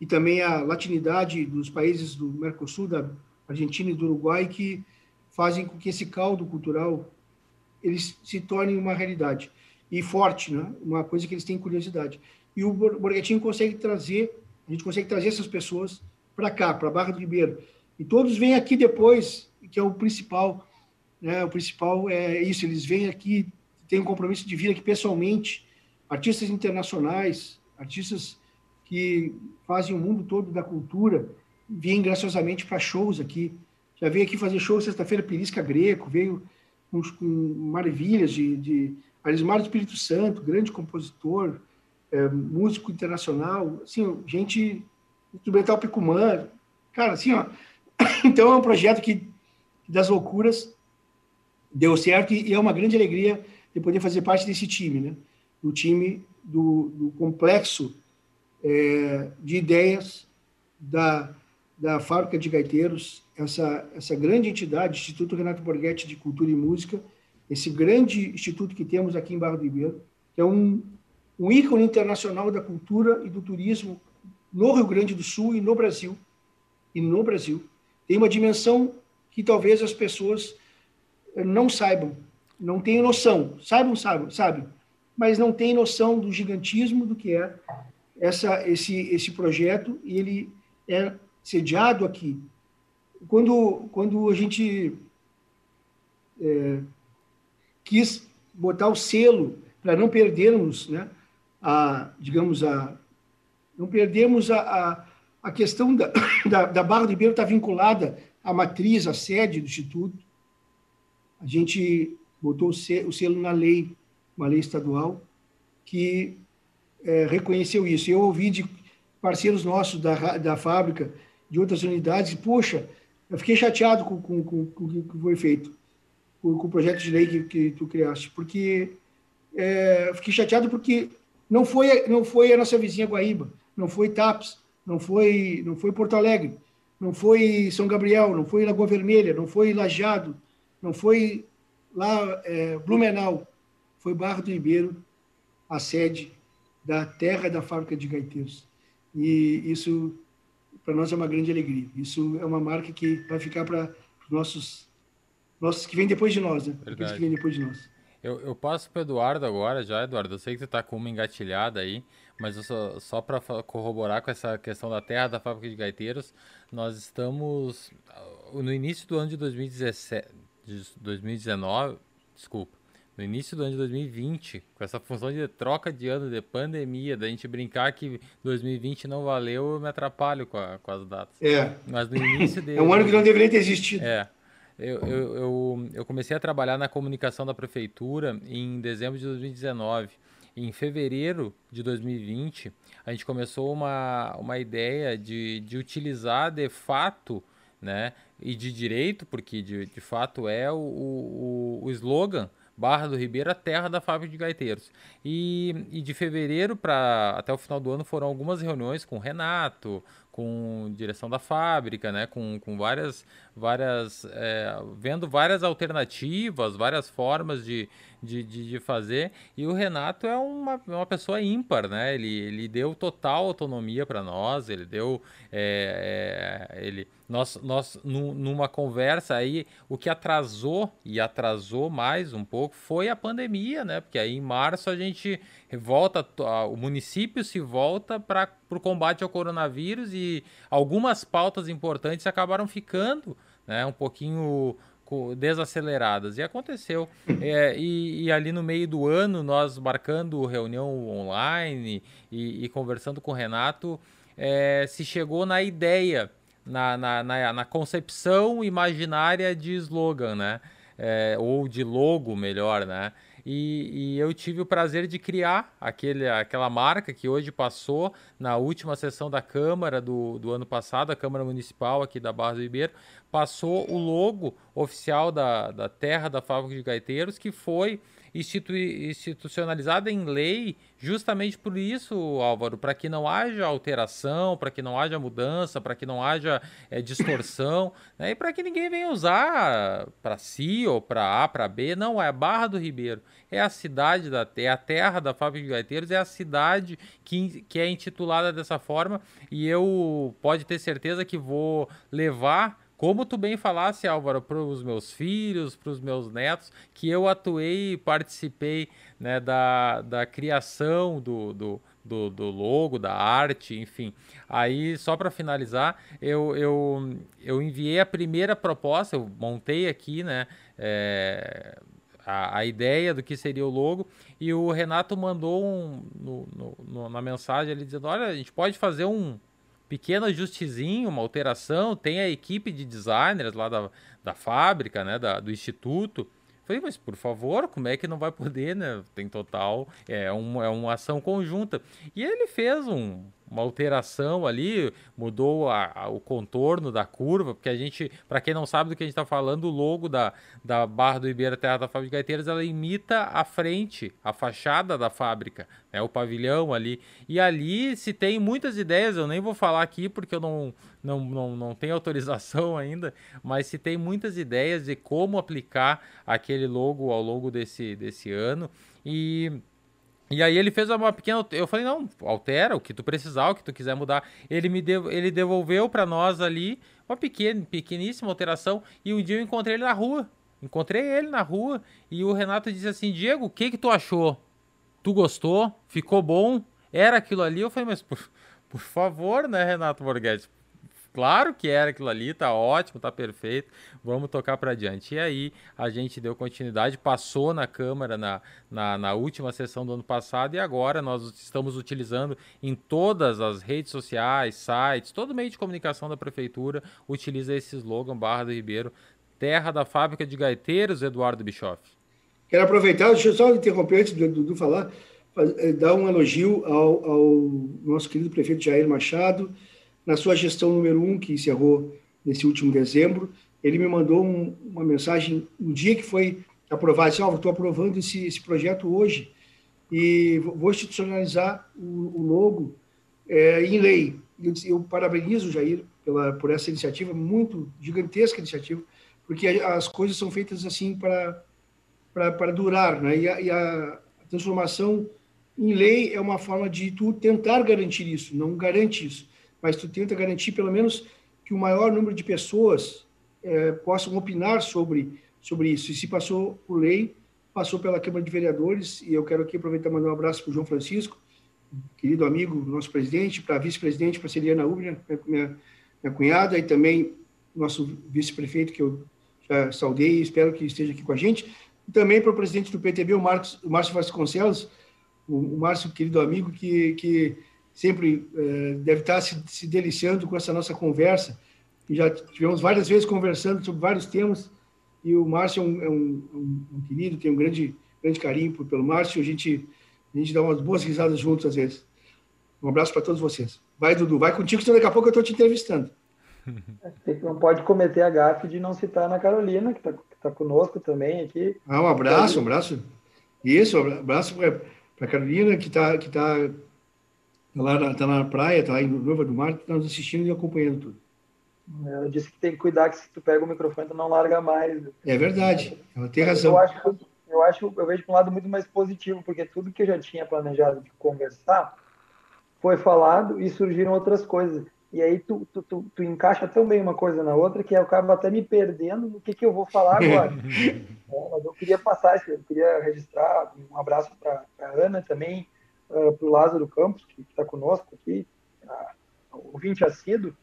e também a latinidade dos países do Mercosul, da Argentina e do Uruguai, que fazem com que esse caldo cultural ele se torne uma realidade e forte, né? uma coisa que eles têm curiosidade. E o Borghettini consegue trazer, a gente consegue trazer essas pessoas para cá, para Barra do Ribeiro. E todos vêm aqui depois, que é o principal, né? O principal é isso, eles vêm aqui, têm um compromisso de vir aqui pessoalmente, artistas internacionais, artistas que fazem o mundo todo da cultura, vêm graciosamente para shows aqui. Já veio aqui fazer show sexta-feira, Perisca Greco, veio com, maravilhas de, de Arismar do Espírito Santo, grande compositor, é, músico internacional, assim, gente instrumental Picumã, cara, assim, ó. Então é um projeto que das loucuras deu certo e é uma grande alegria de poder fazer parte desse time, né? Do time do, do complexo é, de ideias da da Fábrica de Gaiteiros, essa, essa grande entidade, Instituto Renato Borghetti de Cultura e Música, esse grande instituto que temos aqui em Barra do Ribeiro, que é um, um ícone internacional da cultura e do turismo no Rio Grande do Sul e no Brasil. E no Brasil. Tem uma dimensão que talvez as pessoas eh, não saibam, não tenham noção. Saibam, sabem, sabem, mas não têm noção do gigantismo do que é essa, esse, esse projeto. E ele é sediado aqui. Quando, quando a gente é, quis botar o selo para não perdermos, né, a, digamos, a, não perdermos a, a, a questão da, da, da Barra do Ribeiro está vinculada à matriz, à sede do Instituto. A gente botou o selo na lei, uma lei estadual, que é, reconheceu isso. Eu ouvi de parceiros nossos da, da fábrica, de outras unidades, poxa, eu fiquei chateado com, com, com, com o que foi feito, com, o projeto de lei que, que tu criaste, porque é, fiquei chateado porque não foi, não foi a nossa vizinha Guaíba, não foi TAPS, não foi, não foi Porto Alegre, não foi São Gabriel, não foi Lagoa Vermelha, não foi Lajado, não foi lá é, Blumenau, foi Barra do Ribeiro, a sede da terra da fábrica de gaiteiros. E isso, para nós, é uma grande alegria. Isso é uma marca que vai ficar para os nossos, nossos que vêm depois de nós, né? Aqueles que vêm depois de nós. Eu, eu passo para Eduardo agora já, Eduardo. Eu sei que você está com uma engatilhada aí, mas só, só para corroborar com essa questão da terra da fábrica de gaiteiros, nós estamos no início do ano de 2017, de 2019, desculpa, no início do ano de 2020, com essa função de troca de ano, de pandemia, da gente brincar que 2020 não valeu, eu me atrapalho com, a, com as datas. É. Mas no início é um ano que não deveria ter existido. É. Eu, eu, eu, eu, comecei a trabalhar na comunicação da prefeitura em dezembro de 2019. Em fevereiro de 2020, a gente começou uma, uma ideia de, de utilizar de fato né, e de direito, porque de, de fato é o, o, o slogan Barra do Ribeiro, a terra da fábrica de gaiteiros. E, e de fevereiro para até o final do ano foram algumas reuniões com o Renato, com direção da fábrica, né, com, com várias, várias é, vendo várias alternativas, várias formas de, de, de, de, fazer. E o Renato é uma, uma pessoa ímpar, né? Ele, ele deu total autonomia para nós, ele deu. É, ele, nós, nós numa conversa aí, o que atrasou e atrasou mais um pouco foi a pandemia, né? Porque aí em março a gente volta, o município se volta para o combate ao coronavírus e algumas pautas importantes acabaram ficando né, um pouquinho desaceleradas. E aconteceu. É, e, e, ali no meio do ano, nós marcando reunião online e, e conversando com o Renato, é, se chegou na ideia, na, na, na, na concepção imaginária de slogan, né? É, ou de logo, melhor, né? E, e, eu tive o prazer de criar aquele, aquela marca que hoje passou na última sessão da Câmara do, do ano passado, a Câmara Municipal aqui da Barra do Ribeiro, passou o logo oficial da, da terra da fábrica de gaiteiros, que foi institucionalizada em lei justamente por isso, Álvaro, para que não haja alteração, para que não haja mudança, para que não haja é, distorção, né? e para que ninguém venha usar para si ou para A, para B. Não, é Barra do Ribeiro, é a cidade da é a terra da fábrica de gaiteiros, é a cidade que, que é intitulada dessa forma, e eu pode ter certeza que vou levar como tu bem falasse, Álvaro, para os meus filhos, para os meus netos, que eu atuei e participei né, da, da criação do, do, do, do, logo, da arte, enfim. Aí, só para finalizar, eu, eu, eu enviei a primeira proposta, eu montei aqui, né? É, a, a, ideia do que seria o logo e o Renato mandou um, no, no, no, na mensagem ali dizendo: Olha, a gente pode fazer um, pequeno ajustezinho, uma alteração, tem a equipe de designers lá da, da fábrica, né, da, do instituto. Falei, mas por favor, como é que não vai poder, né? Tem total, é, um, é uma ação conjunta. E ele fez um, uma alteração ali, mudou a, a, o contorno da curva, porque a gente, para quem não sabe do que a gente está falando, o logo da, da Barra do Ibeira Terra da Fábrica de Gaiteiras, ela imita a frente, a fachada da fábrica, né, o pavilhão ali. E ali se tem muitas ideias, eu nem vou falar aqui porque eu não, não, não, não tenho autorização ainda, mas se tem muitas ideias de como aplicar aquele logo ao longo desse, desse ano. E e aí ele fez uma pequena. Eu falei, não, altera o que tu precisar, o que tu quiser mudar. Ele me dev... ele devolveu para nós ali uma pequena, pequeníssima alteração. E um dia eu encontrei ele na rua. Encontrei ele na rua e o Renato disse assim: Diego, o que que tu achou? Tu gostou? Ficou bom? Era aquilo ali? Eu falei, mas por, por favor, né, Renato Borghetti? Claro que era aquilo ali, tá ótimo, tá perfeito. Vamos tocar para adiante. E aí a gente deu continuidade, passou na Câmara na, na, na, última sessão do ano passado e agora nós estamos utilizando em todas as redes sociais, sites, todo meio de comunicação da Prefeitura utiliza esse slogan Barra do Ribeiro, terra da fábrica de gaiteiros, Eduardo Bischoff. Quero aproveitar, deixa eu só interromper antes do Dudu falar, eh, dar um elogio ao, ao nosso querido prefeito Jair Machado, na sua gestão número um, que encerrou nesse último dezembro, ele me mandou um, uma mensagem no dia que foi aprovado, disse, oh, estou aprovando esse, esse projeto hoje e vou institucionalizar o, o logo é, em lei. Eu, eu parabenizo o Jair pela, por essa iniciativa, muito gigantesca iniciativa, porque as coisas são feitas assim para para durar, né? E a, e a, transformação em lei é uma forma de tu tentar garantir isso, não garante isso, mas tu tenta garantir pelo menos que o maior número de pessoas é, possam opinar sobre sobre isso. E se passou por lei, passou pela Câmara de Vereadores, e eu quero aqui aproveitar e mandar um abraço para o João Francisco, querido amigo, nosso presidente, para a vice-presidente, para a Celiana Ubner, minha, minha cunhada, e também nosso vice-prefeito, que eu já saudei e espero que esteja aqui com a gente, e também para o presidente do PTB, o, Marcos, o Márcio Vasconcelos, o, o Márcio, querido amigo, que, que sempre é, deve estar se, se deliciando com essa nossa conversa, e já tivemos várias vezes conversando sobre vários temas, e o Márcio é um, é um, um, um querido, tem um grande, grande carinho pelo Márcio, a gente, a gente dá umas boas risadas juntos às vezes. Um abraço para todos vocês. Vai, Dudu, vai contigo, senão daqui a pouco eu estou te entrevistando. Não pode cometer a gafe de não citar a Ana Carolina, que está tá conosco também aqui. Ah, um abraço, um abraço. Isso, um abraço para a Carolina, que está que tá lá na, tá na praia, está lá em Nova do Mar, está nos assistindo e acompanhando tudo. Ela disse que tem que cuidar que se tu pega o microfone, tu não larga mais. É verdade, ela tem razão. Eu acho, eu acho, eu vejo um lado muito mais positivo, porque tudo que eu já tinha planejado de conversar foi falado e surgiram outras coisas. E aí tu, tu, tu, tu encaixa tão bem uma coisa na outra que eu acabo até me perdendo no que, que eu vou falar agora. é, mas eu queria passar, eu queria registrar um abraço para a Ana também, uh, para o Lázaro Campos, que está conosco aqui, uh, ouvinte assíduo,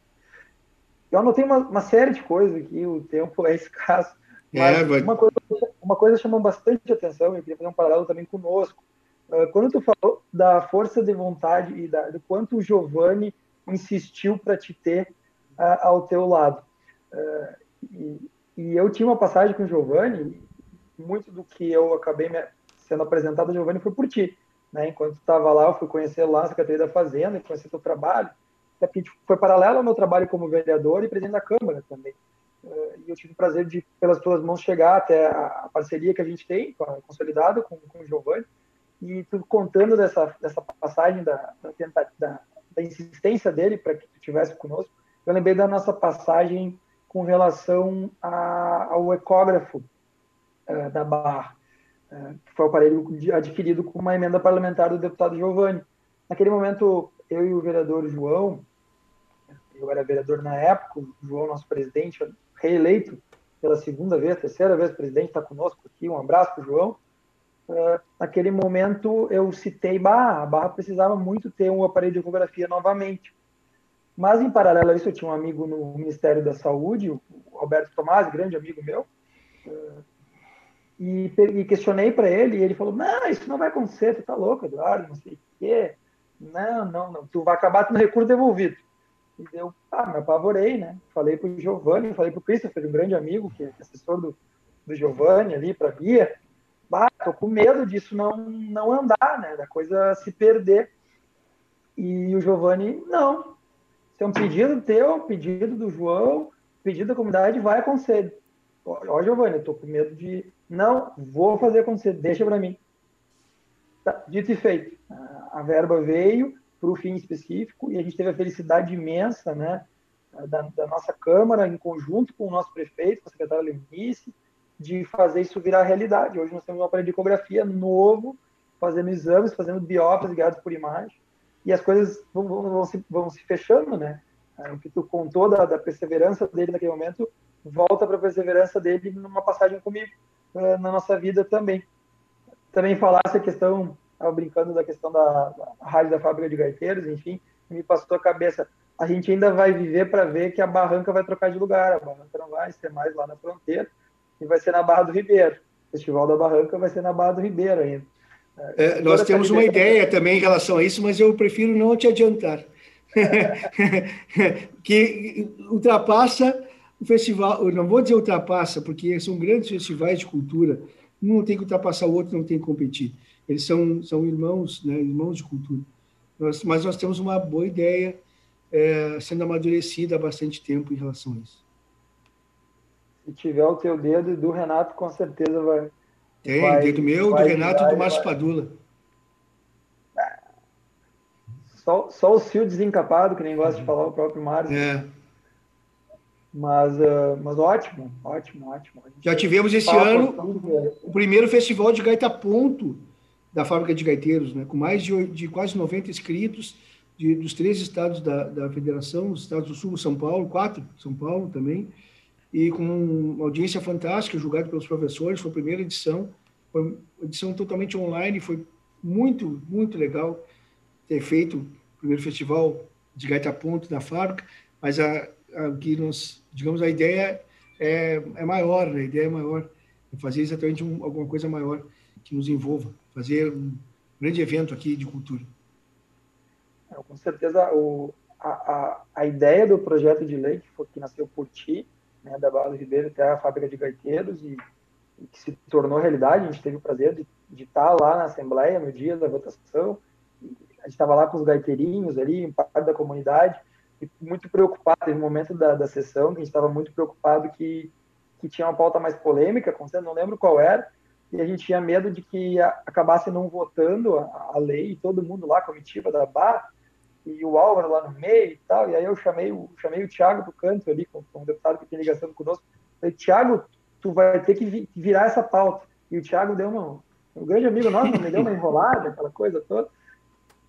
eu anotei uma, uma série de coisas aqui, o tempo é escasso. É, mas uma, coisa, uma coisa chamou bastante atenção, eu queria fazer um paralelo também conosco. Uh, quando tu falou da força de vontade e da, do quanto o Giovanni insistiu para te ter uh, ao teu lado. Uh, e, e, eu tinha uma passagem com o Giovanni, muito do que eu acabei me, sendo apresentado ao Giovanni foi por ti. Né? Enquanto estava lá, eu fui conhecer lá a Secretaria da Fazenda, conhecer teu trabalho, até porque foi paralelo ao meu trabalho como vereador e presidente da Câmara também. Uh, e eu tive o prazer de, pelas tuas mãos, chegar até a, parceria que a gente tem, consolidada com, com o Giovanni, e tu contando dessa, dessa passagem da, da, da, da insistência dele para que tu estivesse conosco, eu lembrei da nossa passagem com relação a, ao ecógrafo uh, da Barra, que foi o aparelho adquirido com uma emenda parlamentar do deputado Giovanni. Naquele momento, eu e o vereador João eu era vereador na época, o João, nosso presidente, reeleito pela segunda vez, terceira vez presidente, está conosco aqui, um abraço para o João. Uh, naquele momento eu citei, bah, a Barra precisava muito ter um aparelho de ecografia novamente. Mas, em paralelo a isso, eu tinha um amigo no Ministério da Saúde, o Roberto Tomás, grande amigo meu, uh, e, e, questionei para ele, e ele falou, não, isso não vai acontecer, tu tá louco, Eduardo, não sei o quê. Não, não, não, tu vai acabar tendo recurso devolvido. E eu ah, me apavorei, né? Falei para o Giovanni, falei para o Christopher, um grande amigo, que é assessor do, do Giovanni ali, para a Bia. Bah, tô com medo disso não, não andar, né? Da coisa se perder. E o Giovanni, não. Se é um pedido teu, pedido do João, pedido da comunidade, vai acontecer. Ó, ó Giovanni, eu tô com medo de. Não, vou fazer acontecer, deixa para mim. Tá, dito e feito. A verba veio, para o fim específico, e a gente teve a felicidade imensa né, da, da, nossa Câmara, em conjunto com o nosso prefeito, com a secretária Lenice, de fazer isso virar realidade. Hoje nós temos um aparelho de ecografia novo, fazendo exames, fazendo biópsias guiadas por imagem, e as coisas vão, vão, vão, se, vão se fechando, né? É, o que tu contou da, da perseverança dele naquele momento, volta para a perseverança dele numa passagem comigo, é, na nossa vida também. Também falasse a questão estava brincando da questão da, da rádio da fábrica de gaiteiros, enfim, me passou a cabeça. a gente ainda vai viver para ver que a barranca vai trocar de lugar. A barranca não vai ser mais lá na fronteira e vai ser na Barra do Ribeiro. O Festival da Barranca vai ser na Barra do Ribeiro ainda. É, nós temos uma ideia também em relação a isso, mas eu prefiro não te adiantar. que ultrapassa o festival, não vou dizer ultrapassa, porque são grandes festivais de cultura, um não tem que ultrapassar o outro, não tem que competir. Eles são, são irmãos, né, irmãos de cultura. Nós, mas nós temos uma boa ideia é, sendo amadurecida há bastante tempo em relação a isso. Se tiver o teu dedo do Renato, com certeza vai. Tem, vai, dedo meu, do Renato e do Márcio Padula. Só, só o Sil desencapado, que nem gosta de falar o próprio Márcio. É. Mas, uh, mas ótimo, ótimo, ótimo. Já tivemos esse ano o primeiro festival de gaita ponto da fábrica de gaiteiros, né? com mais de, de quase 90 inscritos de, dos três estados da, da federação, os estados do Sul, São Paulo, quatro, São Paulo também, e com uma audiência fantástica, julgada pelos professores, foi a primeira edição, foi uma edição totalmente online, foi muito, muito legal ter feito o primeiro festival de gaita ponto da fábrica, mas a que nós, digamos, a ideia é, é maior, né? a ideia é maior, é fazer exatamente um, alguma coisa maior que nos envolva, fazer um grande evento aqui de cultura. É, com certeza, o, a, a, a, ideia do projeto de lei, que, foi, que nasceu por ti, né, da do Ribeiro até a fábrica de gaiteiros, e, e, que se tornou realidade, a gente teve o prazer de, de estar lá na Assembleia no dia da votação, a gente estava lá com os gaiteirinhos ali, parte da comunidade, e muito preocupado, no momento da, da sessão, que a gente estava muito preocupado que, que tinha uma pauta mais polêmica, não lembro qual era, e a gente tinha medo de que acabasse não votando a, a lei, todo mundo lá, a comitiva da Barra, e o Álvaro lá no meio e tal, e aí eu chamei, o, chamei o Thiago do canto ali, com, com um deputado que tem ligação conosco, falei, Thiago, tu vai ter que virar essa pauta. E o Thiago deu uma, um grande amigo nosso, me deu uma enrolada, aquela coisa toda.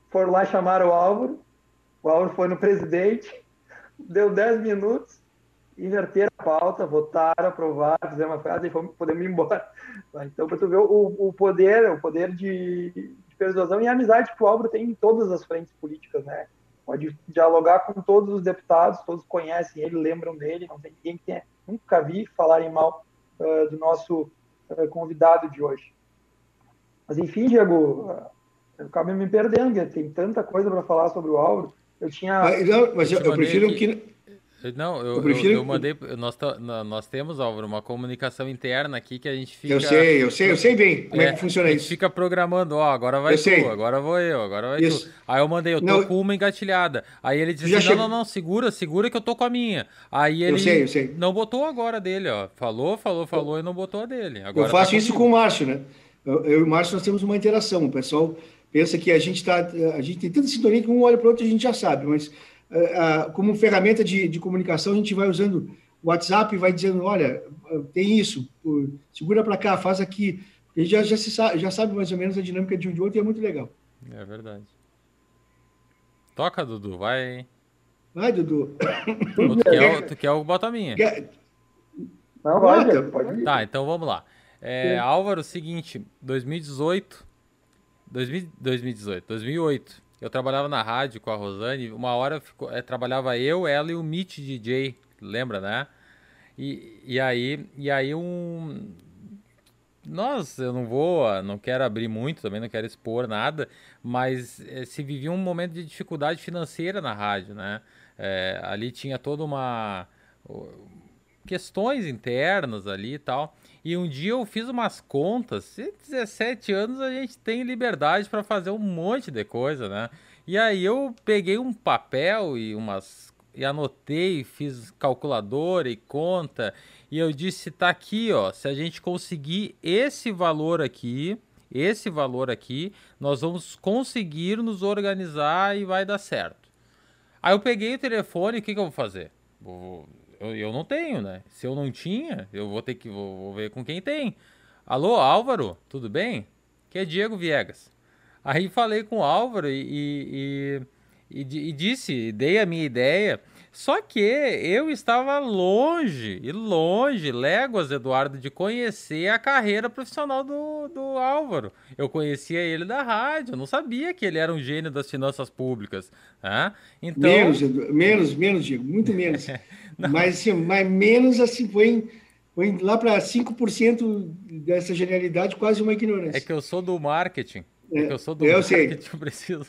Foram lá chamar o Álvaro, o Álvaro foi no presidente, deu 10 minutos, inverteram a pauta, votaram, aprovaram, fizeram uma frase e podemos ir embora. Então, para tu ver o, o poder, o poder de, persuasão e a amizade que o Álvaro tem em todas as frentes políticas, né? Pode dialogar com todos os deputados, todos conhecem ele, lembram dele, não tem ninguém que nunca vi falarem mal uh, do nosso uh, convidado de hoje. Mas enfim, Diego, eu acabo me perdendo, tem tanta coisa para falar sobre o Álvaro. Eu tinha. Mas, não, mas eu, eu prefiro que... que não, eu, eu, prefiro... eu, eu mandei. Nós, nós temos, Álvaro, uma comunicação interna aqui que a gente fica. Eu sei, eu sei, eu sei bem como é, é que funciona isso. fica programando, ó, agora vai eu tu, sei. agora vou eu, agora vai isso. tu. Aí eu mandei, eu tô não, com uma engatilhada. Aí ele disse assim, não, não, não, segura, segura que eu tô com a minha. Aí ele eu sei, eu sei. não botou agora dele, ó. Falou, falou, falou e não botou a dele. Agora eu faço tá isso com o Márcio, né? Eu, eu e o Márcio nós temos uma interação. O pessoal pensa que a gente tá, a gente tem tanta sintonia que um olha para o outro e a gente já sabe, mas uh, como ferramenta de, de, comunicação, a gente vai usando o WhatsApp e vai dizendo, olha, tem isso, segura para cá, faz aqui. A gente já, já, se sabe, já sabe mais ou menos a dinâmica de um de outro e é muito legal. É verdade. Toca, Dudu, vai. Vai, Dudu. tu, quer, tu quer o bota minha? Não, vai, pode ir. Tá, então vamos lá. É, Álvaro, seguinte, 2018, 2018, 2008, eu trabalhava na rádio com a Rosane, uma hora ficou, é, trabalhava eu, ela e o Mitch DJ, lembra, né? E, e aí, e aí um nós, eu não vou, não quero abrir muito, também não quero expor nada, mas é, se vivia um momento de dificuldade financeira na rádio, né? É, ali tinha toda uma questões internas ali e tal. E um dia eu fiz umas contas. Se 17 anos a gente tem liberdade para fazer um monte de coisa, né? E aí eu peguei um papel e umas e anotei, fiz calculadora e conta, e eu disse tá aqui, ó, se a gente conseguir esse valor aqui, esse valor aqui, nós vamos conseguir nos organizar e vai dar certo. Aí eu peguei o telefone, o que, que eu vou fazer? Vou, eu, eu não tenho, né? Se eu não tinha, eu vou ter que vou, vou ver com quem tem. Alô, Álvaro, tudo bem? Que é Diego Viegas. Aí falei com o Álvaro e, e, e, e, disse, dei a minha ideia. Só que eu estava longe, e longe, léguas, Eduardo, de conhecer a carreira profissional do, do Álvaro. Eu conhecia ele da rádio, não sabia que ele era um gênio das finanças públicas. Né? Então... Menos, menos, menos, Diego, muito menos. mas, assim, mas menos assim, foi, foi lá para 5% dessa genialidade, quase uma ignorância. É que eu sou do marketing. É, é eu sou do eu marketing, sei. eu preciso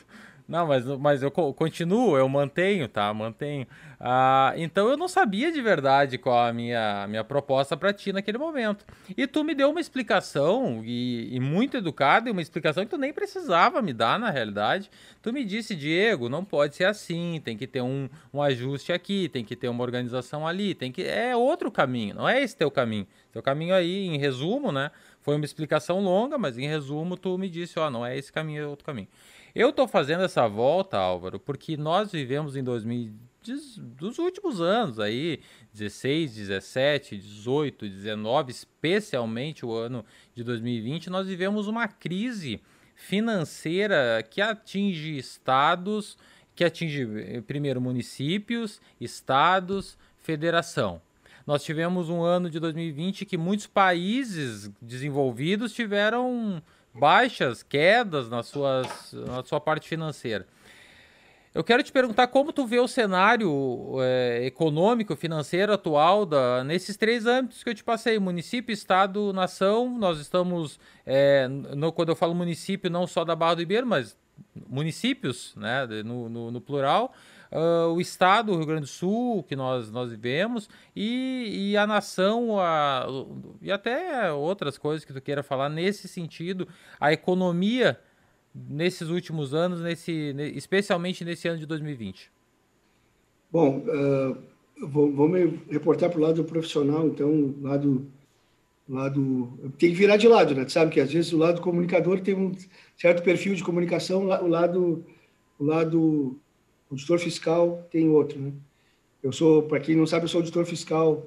não, mas, mas eu continuo, eu mantenho, tá? Mantenho. Ah, então eu não sabia de verdade qual a minha, minha proposta para ti naquele momento. E tu me deu uma explicação, e, e, muito educada, e uma explicação que tu nem precisava me dar na realidade. Tu me disse, Diego, não pode ser assim, tem que ter um, um ajuste aqui, tem que ter uma organização ali, tem que. É outro caminho, não é esse teu caminho. Teu caminho aí, em resumo, né? Foi uma explicação longa, mas em resumo, tu me disse, ó, não é esse caminho, é outro caminho. Eu estou fazendo essa volta, Álvaro, porque nós vivemos em 2000, dos últimos anos aí, 16, 17, 18, 19, especialmente o ano de 2020, nós vivemos uma crise financeira que atinge estados, que atinge eh, primeiro municípios, estados, federação. Nós tivemos um ano de 2020 que muitos países desenvolvidos tiveram baixas, quedas nas suas, na sua parte financeira. Eu quero te perguntar como tu vê o cenário é, econômico, financeiro atual da, nesses três âmbitos que eu te passei: município, estado, nação. Nós estamos, é, no, quando eu falo município, não só da Barra do Ribeiro, mas municípios, né, no, no, no plural uh, o estado, o Rio Grande do Sul, que nós, nós vivemos, e, e a nação, a, e até outras coisas que tu queira falar nesse sentido, a economia nesses últimos anos, nesse, especialmente nesse ano de 2020? Bom, uh, vou, vou, me reportar para o lado profissional, então, lado, lado. Tem que virar de lado, né? Sabe que às vezes o lado comunicador tem um certo perfil de comunicação, o lado, o lado auditor fiscal tem outro, né? Eu sou, para quem não sabe, eu sou auditor fiscal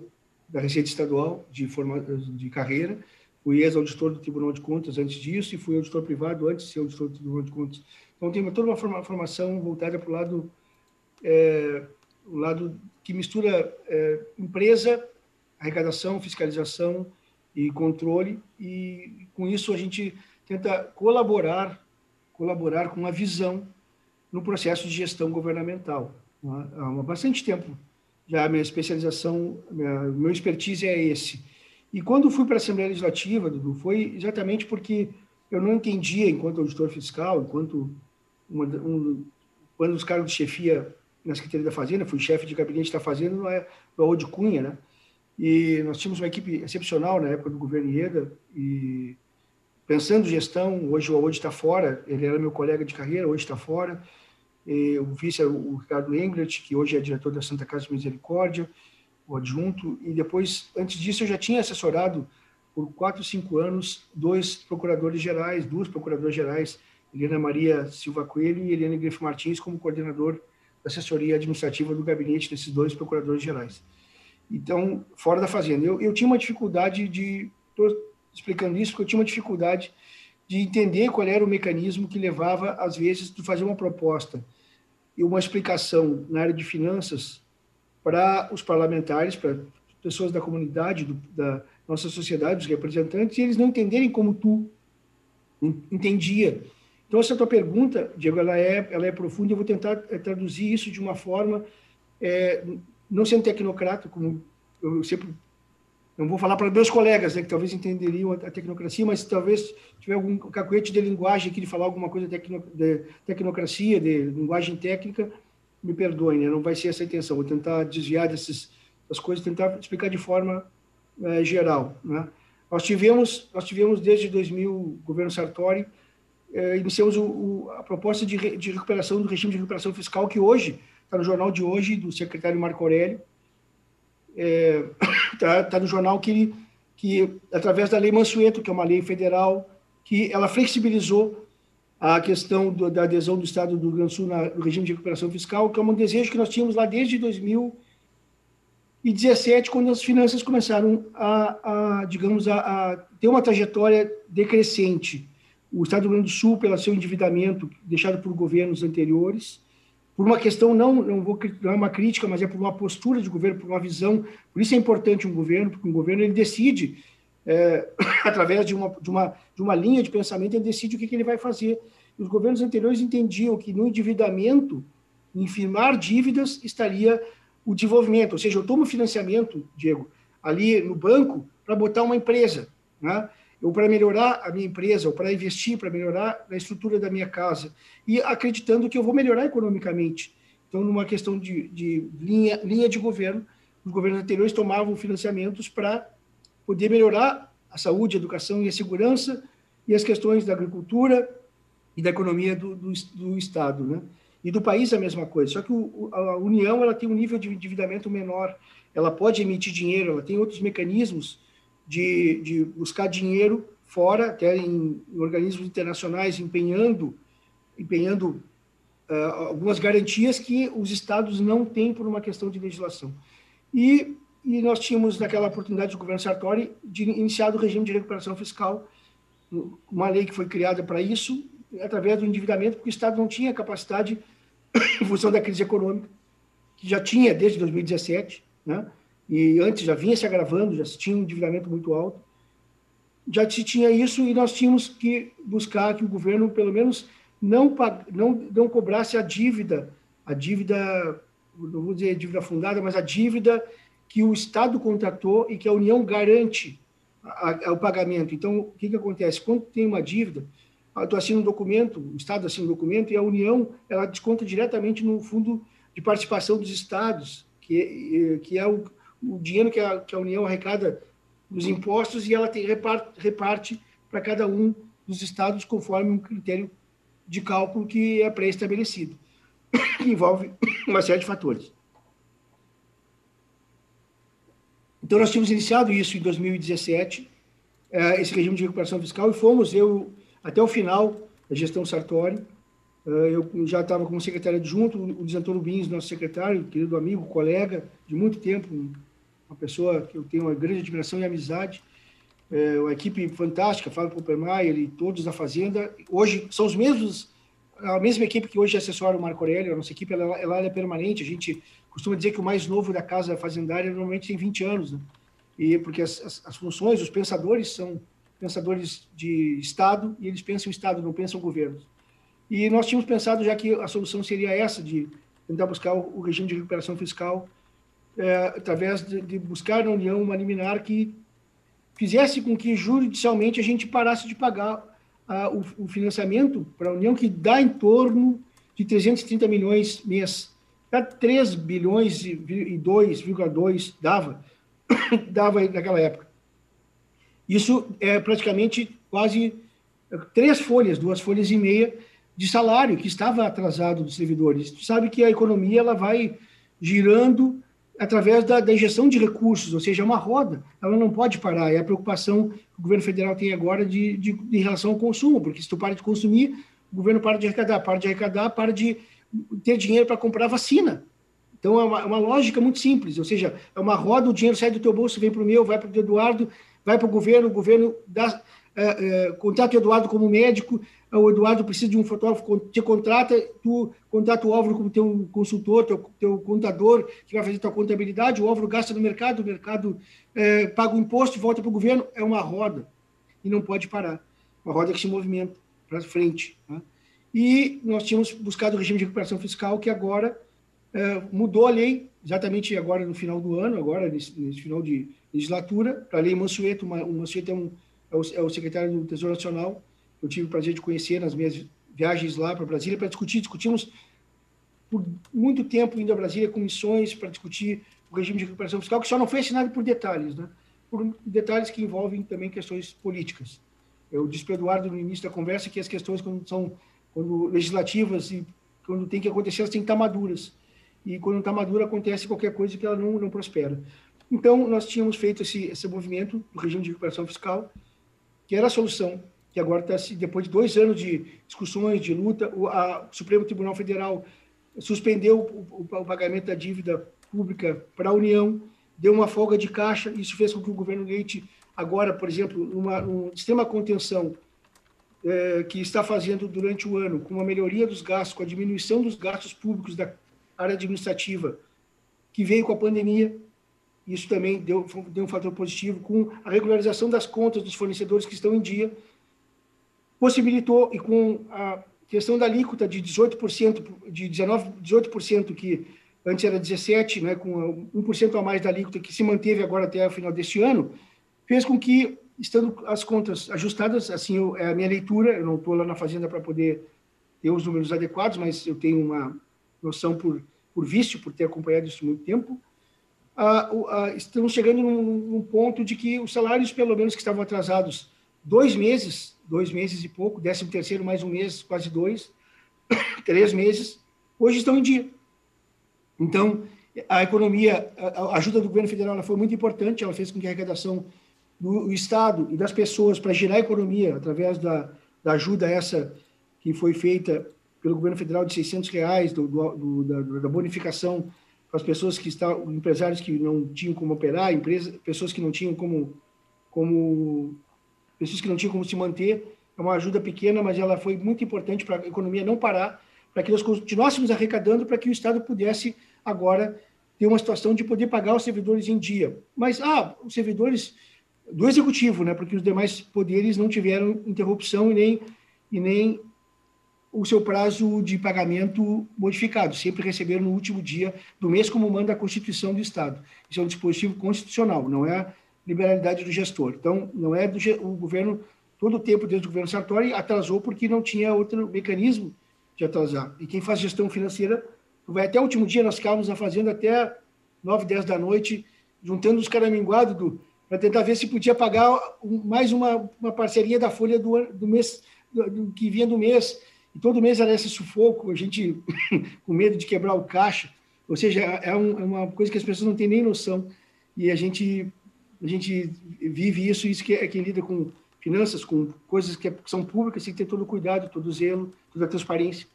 da Receita Estadual de, forma, de carreira. Fui ex-auditor do Tribunal de Contas antes disso e fui auditor privado antes de ser auditor do Tribunal de Contas. Então, tenho toda uma formação voltada para o lado, é, o lado que mistura é, empresa, arrecadação, fiscalização e controle. E, com isso, a gente tenta colaborar, colaborar com a visão no processo de gestão governamental. Há bastante tempo já a minha especialização, minha, meu expertise é esse. E quando fui para a Assembleia Legislativa, Dudu, foi exatamente porque eu não entendia, enquanto auditor fiscal, enquanto uma, um, quando os cargos de chefia na Secretaria da Fazenda, fui chefe de gabinete da Fazenda no, é, no Audi Cunha, né? E nós tínhamos uma equipe excepcional na época do governo Ieda, e pensando gestão, hoje o Audi está fora, ele era meu colega de carreira, hoje está fora, o vice é o Ricardo Englert, que hoje é diretor da Santa Casa de Misericórdia, o adjunto, e depois, antes disso, eu já tinha assessorado por quatro, cinco anos dois procuradores gerais, duas procuradoras gerais, Helena Maria Silva Coelho e Helena Grifo Martins, como coordenador da assessoria administrativa do gabinete desses dois procuradores gerais. Então, fora da fazenda. Eu, eu tinha uma dificuldade de. Estou explicando isso porque eu tinha uma dificuldade de entender qual era o mecanismo que levava, às vezes, de fazer uma proposta e uma explicação na área de finanças para os parlamentares, para pessoas da comunidade, do, da nossa sociedade, os representantes, e eles não entenderem como tu entendia. Então, essa tua pergunta, Diego, ela é, ela é profunda eu vou tentar eh, traduzir isso de uma forma, é, não sendo tecnocrata, como eu sempre não vou falar para meus colegas, né, que talvez entenderiam a tecnocracia, mas talvez tiver algum cacuete de linguagem aqui de falar alguma coisa de, de tecnocracia, de linguagem técnica, me perdoem, né, não vai ser essa a intenção. Vou tentar desviar dessas, dessas coisas, tentar explicar de forma é, geral. Né? Nós tivemos, nós tivemos desde 2000, governo Sartori, é, iniciamos o, o, a proposta de, de recuperação do regime de recuperação fiscal, que hoje está no jornal de hoje, do secretário Marco Aurélio, está é, tá, tá no jornal que, que, através da Lei Mansueto, que é uma lei federal, que ela flexibilizou a questão do, da adesão do Estado do Rio Grande do Sul no regime de recuperação fiscal, que é um desejo que nós tínhamos lá desde 2017, quando as finanças começaram a, a digamos, a, a, ter uma trajetória decrescente. O Estado do Rio Grande do Sul, pelo seu endividamento deixado por governos anteriores, por uma questão, não, não, vou, não é uma crítica, mas é por uma postura de governo, por uma visão. Por isso é importante um governo, porque um governo ele decide, é, através de uma, de, uma, de uma linha de pensamento, ele decide o que, que ele vai fazer. Os governos anteriores entendiam que no endividamento, em firmar dívidas, estaria o desenvolvimento. Ou seja, eu tomo financiamento, Diego, ali no banco, para botar uma empresa, né? Ou para melhorar a minha empresa, ou para investir, para melhorar a estrutura da minha casa, e acreditando que eu vou melhorar economicamente. Então, numa questão de, de linha, linha de governo, os governos anteriores tomavam financiamentos para poder melhorar a saúde, a educação e a segurança, e as questões da agricultura e da economia do, do, do Estado. Né? E do país a mesma coisa, só que o, a União ela tem um nível de endividamento menor, ela pode emitir dinheiro, ela tem outros mecanismos de, de buscar dinheiro fora, até em, organismos internacionais, empenhando, empenhando uh, algumas garantias que os estados não têm por uma questão de legislação. E, e nós tínhamos, naquela oportunidade do governo Sartori, de iniciado o regime de recuperação fiscal, uma lei que foi criada para isso, através do endividamento, porque o Estado não tinha capacidade, em função da crise econômica, que já tinha desde 2017, né? E antes já vinha se agravando, já se tinha um endividamento muito alto, já se tinha isso e nós tínhamos que buscar que o governo, pelo menos, não, não, não cobrasse a dívida, a dívida, não vou dizer dívida fundada, mas a dívida que o Estado contratou e que a União garante a, a, o pagamento. Então, o que, que acontece? Quando tem uma dívida, tu assina um documento, o Estado assina um documento e a União ela desconta diretamente no fundo de participação dos Estados, que, que é o, o dinheiro que a, que a União arrecada dos impostos e ela tem, reparte, para cada um dos estados conforme um critério de cálculo que é pré-estabelecido, que envolve uma série de fatores. Então, nós tínhamos iniciado isso em 2017, eh, esse regime de recuperação fiscal, e fomos, eu, até o final da gestão Sartori, eh, eu já estava como secretário adjunto, o Luiz Antônio Bins, nosso secretário, querido amigo, colega de muito tempo, uma pessoa que eu tenho uma grande admiração e amizade, é, uma equipe fantástica, Fábio Poppermeier e todos da Fazenda. Hoje são os mesmos, a mesma equipe que hoje assessora o Marco Aurélio, a nossa equipe ela, ela é permanente, a gente costuma dizer que o mais novo da casa fazendária normalmente tem 20 anos, né? e porque as, as, as funções, os pensadores são pensadores de Estado e eles pensam Estado, não pensam governos. E nós tínhamos pensado já que a solução seria essa, de tentar buscar o, o regime de recuperação fiscal é, através de, de, buscar na União uma liminar que fizesse com que judicialmente a gente parasse de pagar o, o, financiamento para a União, que dá em torno de 330 milhões mês. Dá 3 bilhões e 2,2 dava, dava naquela época. Isso é praticamente quase três folhas, duas folhas e meia de salário que estava atrasado dos servidores. Tu sabe que a economia ela vai girando através da, da, injeção de recursos, ou seja, é uma roda, ela não pode parar. É a preocupação que o governo federal tem agora de, de, de relação ao consumo, porque se tu para de consumir, o governo para de arrecadar, para de arrecadar, para de ter dinheiro para comprar vacina. Então é uma, é uma, lógica muito simples, ou seja, é uma roda, o dinheiro sai do teu bolso, vem para o meu, vai para o Eduardo, vai para o governo, o governo dá, é, é, contrata o Eduardo como médico, o Eduardo precisa de um fotógrafo, te contrata, tu contrata o Álvaro como teu consultor, teu, teu contador, que vai fazer tua contabilidade, o Álvaro gasta no mercado, o mercado é, paga o imposto, volta para o governo, é uma roda, e não pode parar. Uma roda que se movimenta para frente. Né? E nós tínhamos buscado o regime de recuperação fiscal, que agora é, mudou a lei, exatamente agora no final do ano, agora nesse, nesse final de legislatura, a lei Mansueto, o Mansueto é, um, é, o, é o secretário do Tesouro Nacional, eu tive o prazer de conhecer nas minhas viagens lá para Brasília para discutir. Discutimos por muito tempo indo a Brasília com missões para discutir o regime de recuperação fiscal, que só não foi assinado por detalhes, né? por detalhes que envolvem também questões políticas. Eu disse para Eduardo no início da conversa que as questões, quando são quando legislativas e quando tem que acontecer, elas têm que estar maduras. E quando não está madura, acontece qualquer coisa que ela não, não prospera. Então, nós tínhamos feito esse, esse movimento do regime de recuperação fiscal, que era a solução que agora está, depois de dois anos de discussões, de luta, o, a, o Supremo Tribunal Federal suspendeu o, o, o pagamento da dívida pública para a União, deu uma folga de caixa, isso fez com que o governo Leite, agora, por exemplo, numa, numa extrema contenção, é, que está fazendo durante o ano, com a melhoria dos gastos, com a diminuição dos gastos públicos da área administrativa, que veio com a pandemia, isso também deu, deu um fator positivo, com a regularização das contas dos fornecedores que estão em dia, possibilitou, e com a questão da alíquota de 18%, de 19, 18%, que antes era 17%, né, com 1% a mais da alíquota, que se manteve agora até o final deste ano, fez com que estando as contas ajustadas, assim, eu, é a minha leitura, eu não estou lá na fazenda para poder ter os números adequados, mas eu tenho uma noção por, por vício, por ter acompanhado isso muito tempo, ah, estamos chegando num, num, ponto de que os salários, pelo menos que estavam atrasados dois meses, dois meses e pouco, décimo terceiro mais um mês, quase dois, três meses, hoje estão em dia. Então, a economia, a ajuda do governo federal foi muito importante, ela fez com que a arrecadação do Estado e das pessoas para girar a economia através da, da ajuda essa que foi feita pelo governo federal de 600 reais, do, do, da, da, bonificação as pessoas que estavam, empresários que não tinham como operar, empresas, pessoas que não tinham como, como, pessoas que não tinham como se manter. É uma ajuda pequena, mas ela foi muito importante para a economia não parar, para que nós continuássemos arrecadando, para que o Estado pudesse agora ter uma situação de poder pagar os servidores em dia. Mas, ah, os servidores do executivo, né? Porque os demais poderes não tiveram interrupção e nem e nem o seu prazo de pagamento modificado, sempre receberam no último dia do mês, como manda a Constituição do Estado. Isso é um dispositivo constitucional, não é liberalidade do gestor. Então, não é do o governo, todo o tempo desde o governo Sartori atrasou porque não tinha outro mecanismo de atrasar. E quem faz gestão financeira vai até o último dia, nós ficávamos na fazenda até 9, 10 da noite, juntando os caraminguados do para tentar ver se podia pagar mais uma, uma parceria da folha do, do mês do, do, que vinha do mês. E todo mês era esse sufoco, a gente com medo de quebrar o caixa. Ou seja, é, um, é, uma coisa que as pessoas não têm nem noção. E a gente, a gente vive isso, isso que é quem lida com finanças, com coisas que, é, são públicas, tem que ter todo o cuidado, todo o zelo, toda a transparência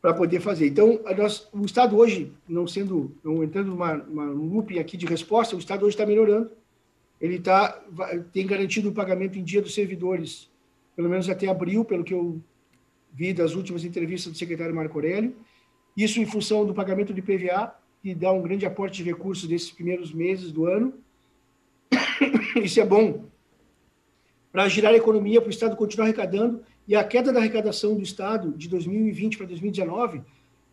para poder fazer. Então, nós, o Estado hoje, não sendo, não entrando numa, numa looping aqui de resposta, o Estado hoje está melhorando ele tá, tem garantido o pagamento em dia dos servidores, pelo menos até abril, pelo que eu vi das últimas entrevistas do secretário Marco Aurélio. Isso em função do pagamento de PVA, que dá um grande aporte de recursos nesses primeiros meses do ano. Isso é bom para girar a economia, para o Estado continuar arrecadando. E a queda da arrecadação do Estado de 2020 para 2019,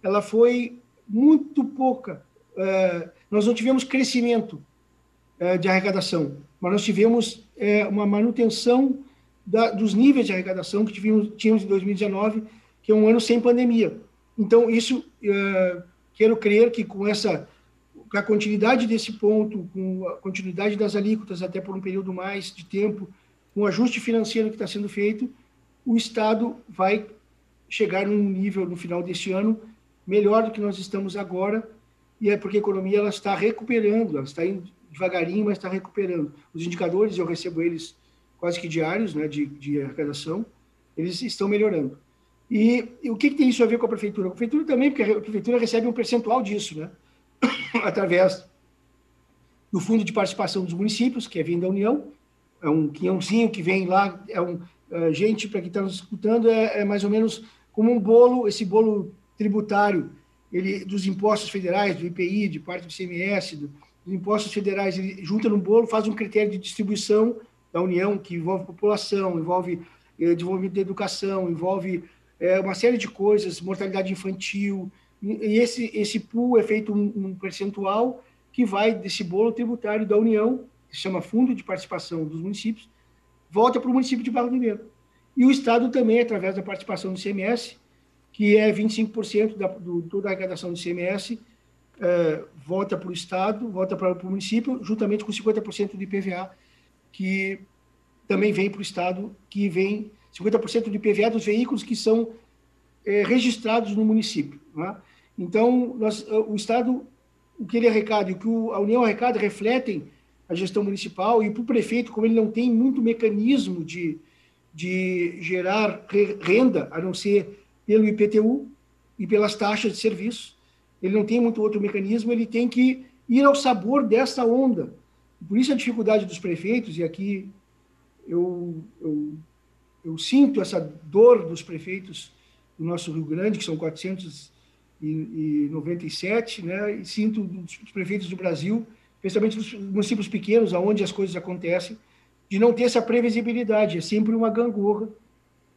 ela foi muito pouca. Uh, nós não tivemos crescimento é, de arrecadação, mas nós tivemos é, uma manutenção da, dos níveis de arrecadação que tivemos, tínhamos em 2019, que é um ano sem pandemia. Então, isso, é, quero crer que com essa com a continuidade desse ponto, com a continuidade das alíquotas até por um período mais de tempo, com o ajuste financeiro que está sendo feito, o Estado vai chegar num nível no final deste ano melhor do que nós estamos agora, e é porque a economia ela está recuperando, ela está indo devagarinho, mas está recuperando. Os indicadores, eu recebo eles quase que diários, né, de, de arrecadação, eles estão melhorando. E, e o que, que, tem isso a ver com a prefeitura? A prefeitura também, porque a prefeitura recebe um percentual disso, né, através do fundo de participação dos municípios, que é vindo da União, é um quinhãozinho que vem lá, é um, é, gente, para quem está nos escutando, é, é mais ou menos como um bolo, esse bolo tributário, ele, dos impostos federais, do IPI, de parte do ICMS, do, os impostos federais, ele junta no bolo, faz um critério de distribuição da União, que envolve população, envolve eh, desenvolvimento da educação, envolve eh, uma série de coisas, mortalidade infantil, e esse, esse pool é feito um, um percentual que vai desse bolo tributário da União, que se chama Fundo de Participação dos Municípios, volta para o município de Barra do Ribeiro. E o Estado também, através da participação do CMS, que é 25% da, do, toda a arrecadação do CMS, é, volta para o Estado, volta para o município, juntamente com 50% de IPVA, que também vem para o Estado, que vem 50% de IPVA dos veículos que são é, registrados no município. Né? Então, nós, o Estado, o que ele arrecada e o que a União arrecada refletem a gestão municipal e para o prefeito, como ele não tem muito mecanismo de, de gerar renda, a não ser pelo IPTU e pelas taxas de serviço, ele não tem muito outro mecanismo, ele tem que ir ao sabor dessa onda. Por isso a dificuldade dos prefeitos, e aqui eu, eu eu sinto essa dor dos prefeitos do nosso Rio Grande, que são 497, né? E sinto dos prefeitos do Brasil, especialmente dos municípios pequenos, aonde as coisas acontecem, de não ter essa previsibilidade. É sempre uma gangorra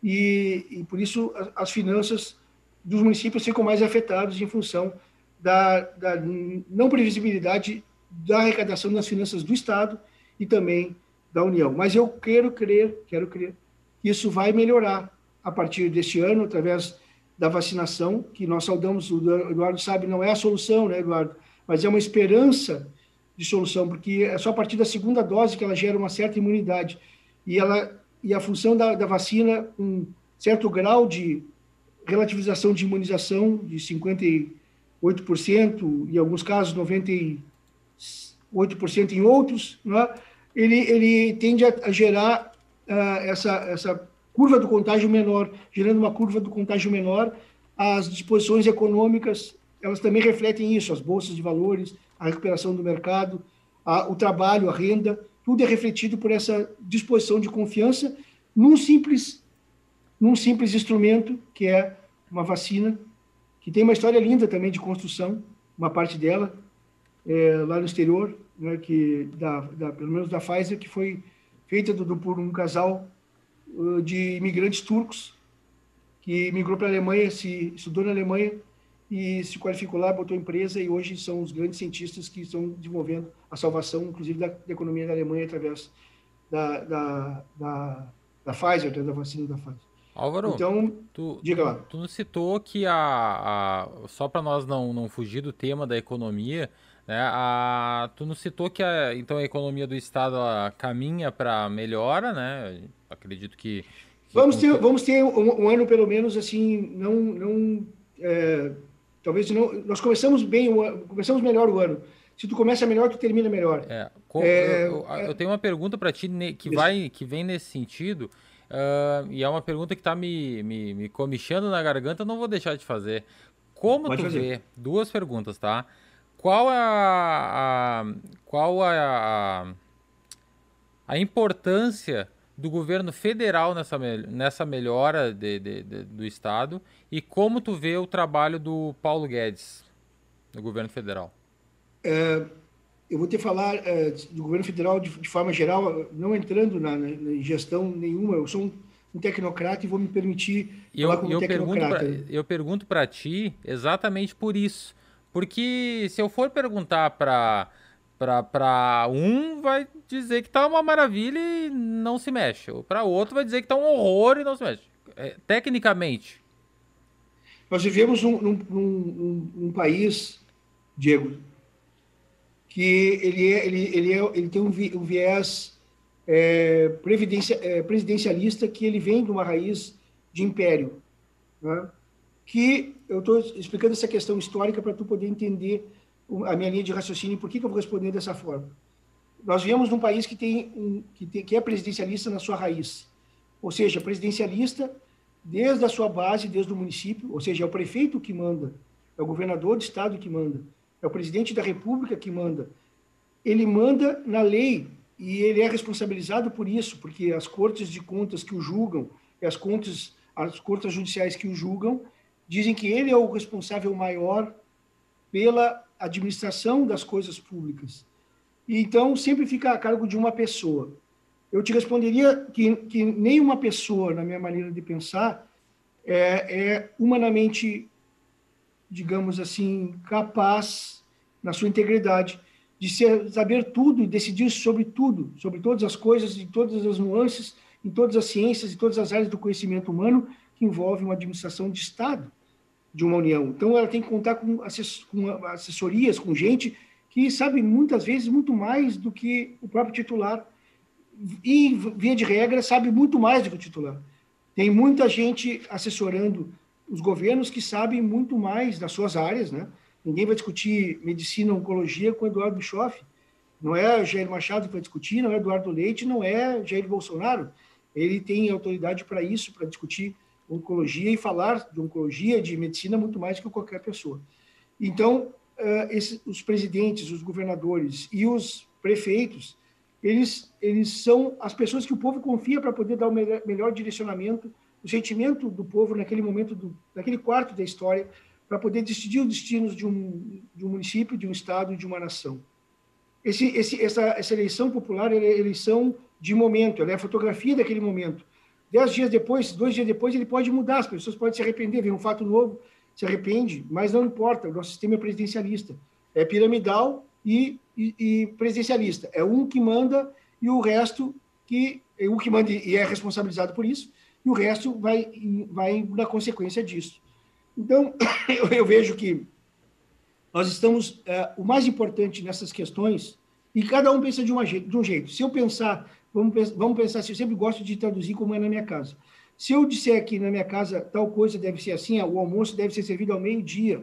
e, e por isso as, as finanças dos municípios ficam mais afetados em função da, da não previsibilidade da arrecadação das finanças do Estado e também da União. Mas eu quero crer, quero crer que isso vai melhorar a partir deste ano, através da vacinação, que nós saudamos, o Eduardo sabe, não é a solução, né, Eduardo? Mas é uma esperança de solução, porque é só a partir da segunda dose que ela gera uma certa imunidade. E, ela, e a função da, da vacina, um certo grau de relativização de imunização, de 58%, em alguns casos 98% em outros, né? ele, ele tende a, a gerar uh, essa, essa curva do contágio menor, gerando uma curva do contágio menor. As disposições econômicas, elas também refletem isso, as bolsas de valores, a recuperação do mercado, a, o trabalho, a renda, tudo é refletido por essa disposição de confiança num simples, num simples instrumento que é uma vacina, que tem uma história linda também de construção, uma parte dela, é, lá no exterior, né, que da, da, pelo menos da Pfizer, que foi feita do, por um casal uh, de imigrantes turcos que migrou para a Alemanha, se estudou na Alemanha e se qualificou lá, botou empresa e hoje são os grandes cientistas que estão desenvolvendo a salvação, inclusive, da, da economia da Alemanha através da, da, da, da Pfizer, da vacina da Pfizer. Álvaro, então, tu, diga lá. Tu, tu citou que a, a só para nós não, não fugir do tema da economia, né, a, tu nos citou que a, então a economia do Estado caminha para melhora, né? Acredito que. que vamos, ter, vamos ter um, um, ano, pelo menos, assim, não. não é, talvez não. Nós começamos bem, começamos melhor o ano. Se tu começa melhor, tu termina melhor. É, com, é, eu, eu, eu, tenho uma pergunta para ti que, vai, que vem nesse sentido. Uh, e é uma pergunta que está me, me, me comichando na garganta, não vou deixar de fazer. Como Pode tu fazer. vê? Duas perguntas, tá? Qual a, a qual a, a, importância do governo federal nessa, nessa melhora de, de, de, do Estado e como tu vê o trabalho do Paulo Guedes no governo federal? É, eu vou te falar é, do governo federal de, de, forma geral, não entrando na, na, na gestão nenhuma, eu sou um, um, tecnocrata e vou me permitir eu, falar como eu tecnocrata. Pergunto pra, eu pergunto para ti exatamente por isso porque se eu for perguntar para para um vai dizer que tá uma maravilha e não se mexe. Para outro vai dizer que tá um horror e não se mexe. É, tecnicamente. Nós vivemos um, um, um, um, país, Diego, que ele, é, ele, ele, é, ele tem um, viés é, é, presidencialista que ele vem de uma raiz de império. Né? Que eu estou explicando essa questão histórica para tu poder entender a minha linha de raciocínio e por que, que eu vou responder dessa forma. Nós vivemos num país que tem, um, que, tem, que é presidencialista na sua raiz, ou seja, presidencialista desde a sua base, desde o município, ou seja, é o prefeito que manda, é o governador do estado que manda, é o presidente da república que manda. Ele manda na lei e ele é responsabilizado por isso, porque as cortes de contas que o julgam, as contas, as cortes judiciais que o julgam, dizem que ele é o responsável maior pela administração das coisas públicas. E então sempre fica a cargo de uma pessoa. Eu te responderia que, que nenhuma pessoa, na minha maneira de pensar, é, é humanamente, digamos assim, capaz, na sua integridade, de ser, saber tudo e decidir sobre tudo, sobre todas as coisas, em todas as nuances, em todas as ciências, em todas as áreas do conhecimento humano que envolvem uma administração de Estado de uma união. Então, ela tem que contar com, assessorias, com gente que sabe muitas vezes muito mais do que o próprio titular. E, via de regra, sabe muito mais do que o titular. Tem muita gente assessorando os governos que sabem muito mais das suas áreas, né? Ninguém vai discutir medicina oncologia com Eduardo Bischoff. Não é Jair Machado que vai discutir, não é Eduardo Leite, não é Jair Bolsonaro. Ele tem autoridade para isso, para discutir oncologia e falar de oncologia, de medicina, muito mais que qualquer pessoa. Então, uh, os presidentes, os governadores e os prefeitos, eles, eles são as pessoas que o povo confia para poder dar o melhor, melhor, direcionamento, o sentimento do povo naquele momento, do, naquele quarto da história, para poder decidir os destinos de um, de um município, de um estado, de uma nação. Esse, esse, essa, essa eleição popular é eleição de momento, ela é a fotografia daquele momento. Dez dias depois, dois dias depois, ele pode mudar, as pessoas podem se arrepender, vem um fato novo, se arrepende, mas não importa, o nosso sistema é presidencialista. É piramidal e, e, e presidencialista. É um que manda e o resto que é um que manda e é responsabilizado por isso, e o resto vai, vai na consequência disso. Então, eu, eu vejo que nós estamos. É, o mais importante nessas questões, e cada um pensa de, uma, de um jeito. Se eu pensar, vamos, vamos pensar, se eu sempre gosto de traduzir como é na minha casa. Se eu disser que na minha casa tal coisa deve ser assim, o almoço deve ser servido ao meio-dia,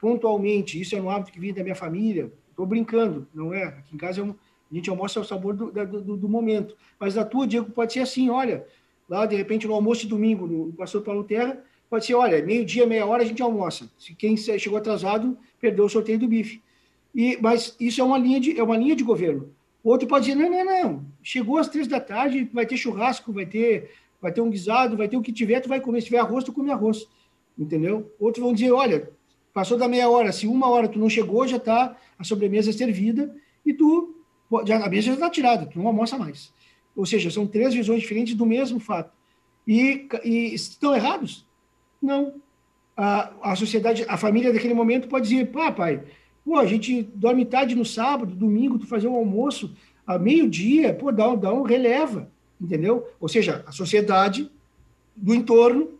pontualmente, isso é um hábito que vem da minha família, estou brincando, não é? Aqui em casa é um, a gente almoça ao sabor do, do, do, momento. Mas na tua, Diego, pode ser assim, olha, lá de repente no almoço de domingo, no Pastor Paulo Terra, pode ser, olha, meio-dia, meia hora a gente almoça. Se quem chegou atrasado, perdeu o sorteio do bife. E, mas isso é uma linha de, é uma linha de governo. O outro pode dizer, não, não, não, chegou às três da tarde, vai ter churrasco, vai ter, vai ter um guisado, vai ter o que tiver, tu vai comer. Se tiver arroz, tu come arroz. Entendeu? Outros vão dizer, olha, passou da meia hora, se uma hora tu não chegou, já está a sobremesa servida e tu, já, a mesa já está tirada, tu não almoça mais. Ou seja, são três visões diferentes do mesmo fato. E, e estão errados? Não. A, a sociedade, a família daquele momento pode dizer, pá, pai, pô, a gente dorme tarde no sábado, domingo, tu fazer um almoço a meio-dia, pô, dá, dá um releva, entendeu? Ou seja, a sociedade do entorno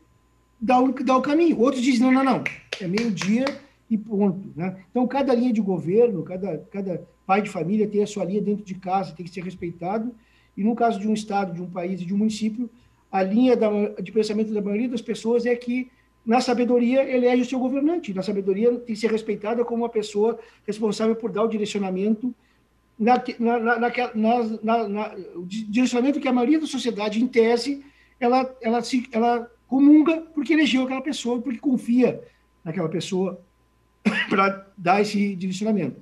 dá o, dá o caminho. Outros dizem, não, não, não, é meio-dia e ponto. Né? Então, cada linha de governo, cada, cada pai de família tem a sua linha dentro de casa, tem que ser respeitado. E no caso de um estado, de um país e de um município, a linha da, de pensamento da maioria das pessoas é que, na sabedoria, elege o seu governante. Na sabedoria, tem que ser respeitada como uma pessoa responsável por dar o direcionamento, na, na, na, na, direcionamento que a maioria da sociedade, em tese, ela, ela, se, ela comunga porque elegeu aquela pessoa, porque confia naquela pessoa para dar esse direcionamento.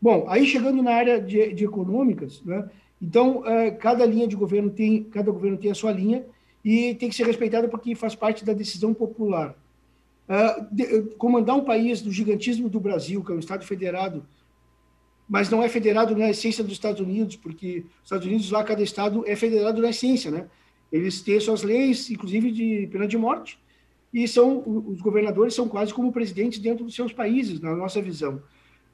Bom, aí chegando na área de, de econômicas, né? então é, cada linha de governo tem, cada governo tem a sua linha e tem que ser respeitada porque faz parte da decisão popular. Uh, de, comandar um país do gigantismo do Brasil, que é um Estado federado, mas não é federado na essência dos Estados Unidos, porque os Estados Unidos lá cada estado é federado na essência, né? Eles têm suas leis, inclusive de pena de morte, e são os governadores são quase como presidentes dentro dos seus países, na nossa visão.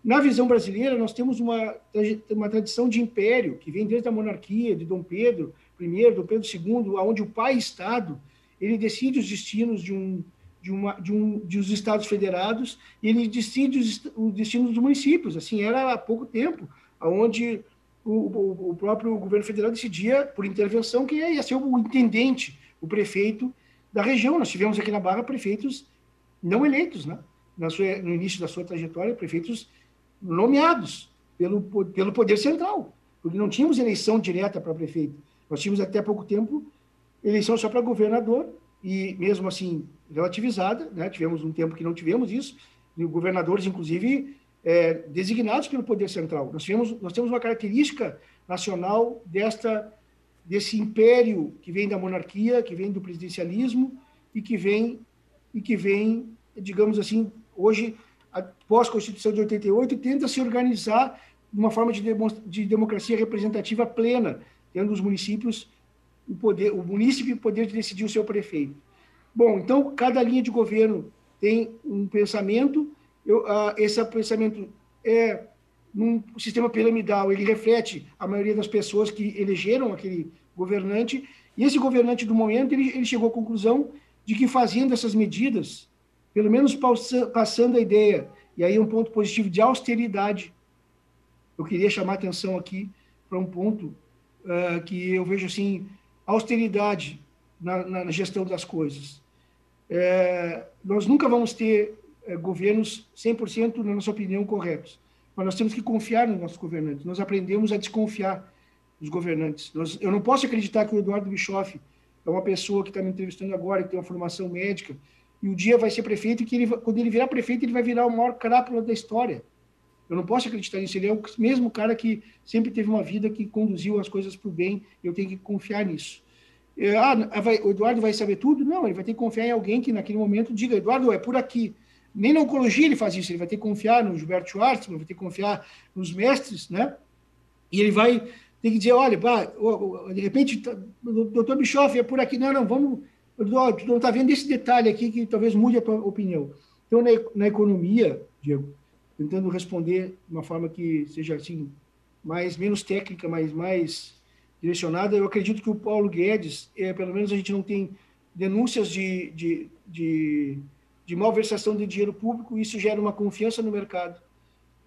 Na visão brasileira, nós temos uma, uma tradição de império que vem desde a monarquia de Dom Pedro I, Dom Pedro II, onde o pai-estado ele decide os destinos de um de, uma, de, um, de os estados federados e ele decide os, os destinos dos municípios. Assim era há pouco tempo, onde o, o, o, próprio governo federal decidia, por intervenção, quem ia ser o intendente, o prefeito da região. Nós tivemos aqui na Barra prefeitos não eleitos, né? Sua, no início da sua trajetória, prefeitos nomeados pelo, pelo poder central, porque não tínhamos eleição direta para prefeito. Nós tínhamos até pouco tempo eleição só para governador, e mesmo assim relativizada, né? tivemos um tempo que não tivemos isso, e governadores, inclusive, é, designados pelo poder central. Nós, tivemos, nós temos uma característica nacional desta desse império que vem da monarquia, que vem do presidencialismo e que vem e que vem, digamos assim, hoje após a Constituição de 88 tenta se organizar de uma forma de, de democracia representativa plena, tendo os municípios o poder, o município o poder de decidir o seu prefeito. Bom, então cada linha de governo tem um pensamento eu, uh, esse pensamento é num sistema piramidal, ele reflete a maioria das pessoas que elegeram aquele governante, e esse governante do momento, ele, ele chegou à conclusão de que fazendo essas medidas, pelo menos passando a ideia, e aí um ponto positivo de austeridade, eu queria chamar atenção aqui para um ponto uh, que eu vejo assim, austeridade na, na gestão das coisas. É, nós nunca vamos ter é, governos 100%, na nossa opinião, corretos. Mas nós temos que confiar nos nossos governantes. Nós aprendemos a desconfiar dos governantes. Nós, eu não posso acreditar que o Eduardo Bischoff é uma pessoa que está me entrevistando agora, que tem uma formação médica, e o dia vai ser prefeito, e que ele, quando ele virar prefeito, ele vai virar o maior crápula da história. Eu não posso acreditar nisso. Ele é o mesmo cara que sempre teve uma vida que conduziu as coisas para o bem. Eu tenho que confiar nisso. É, ah, vai, o Eduardo vai saber tudo? Não, ele vai ter que confiar em alguém que naquele momento diga, Eduardo, é por aqui. Nem na oncologia ele faz isso, ele vai ter que confiar no Gilberto Schwartzman, vai ter que confiar nos mestres, né? E ele vai ter que dizer, olha, pá, de repente, o doutor Bischoff é por aqui. Não, não, vamos... Tu não está vendo esse detalhe aqui que talvez mude a tua opinião. Então, na, na economia, Diego, tentando responder de uma forma que seja assim mais menos técnica, mas mais direcionada. Eu acredito que o Paulo Guedes, é, pelo menos a gente não tem denúncias de, de, de, de malversação de dinheiro público, e isso gera uma confiança no mercado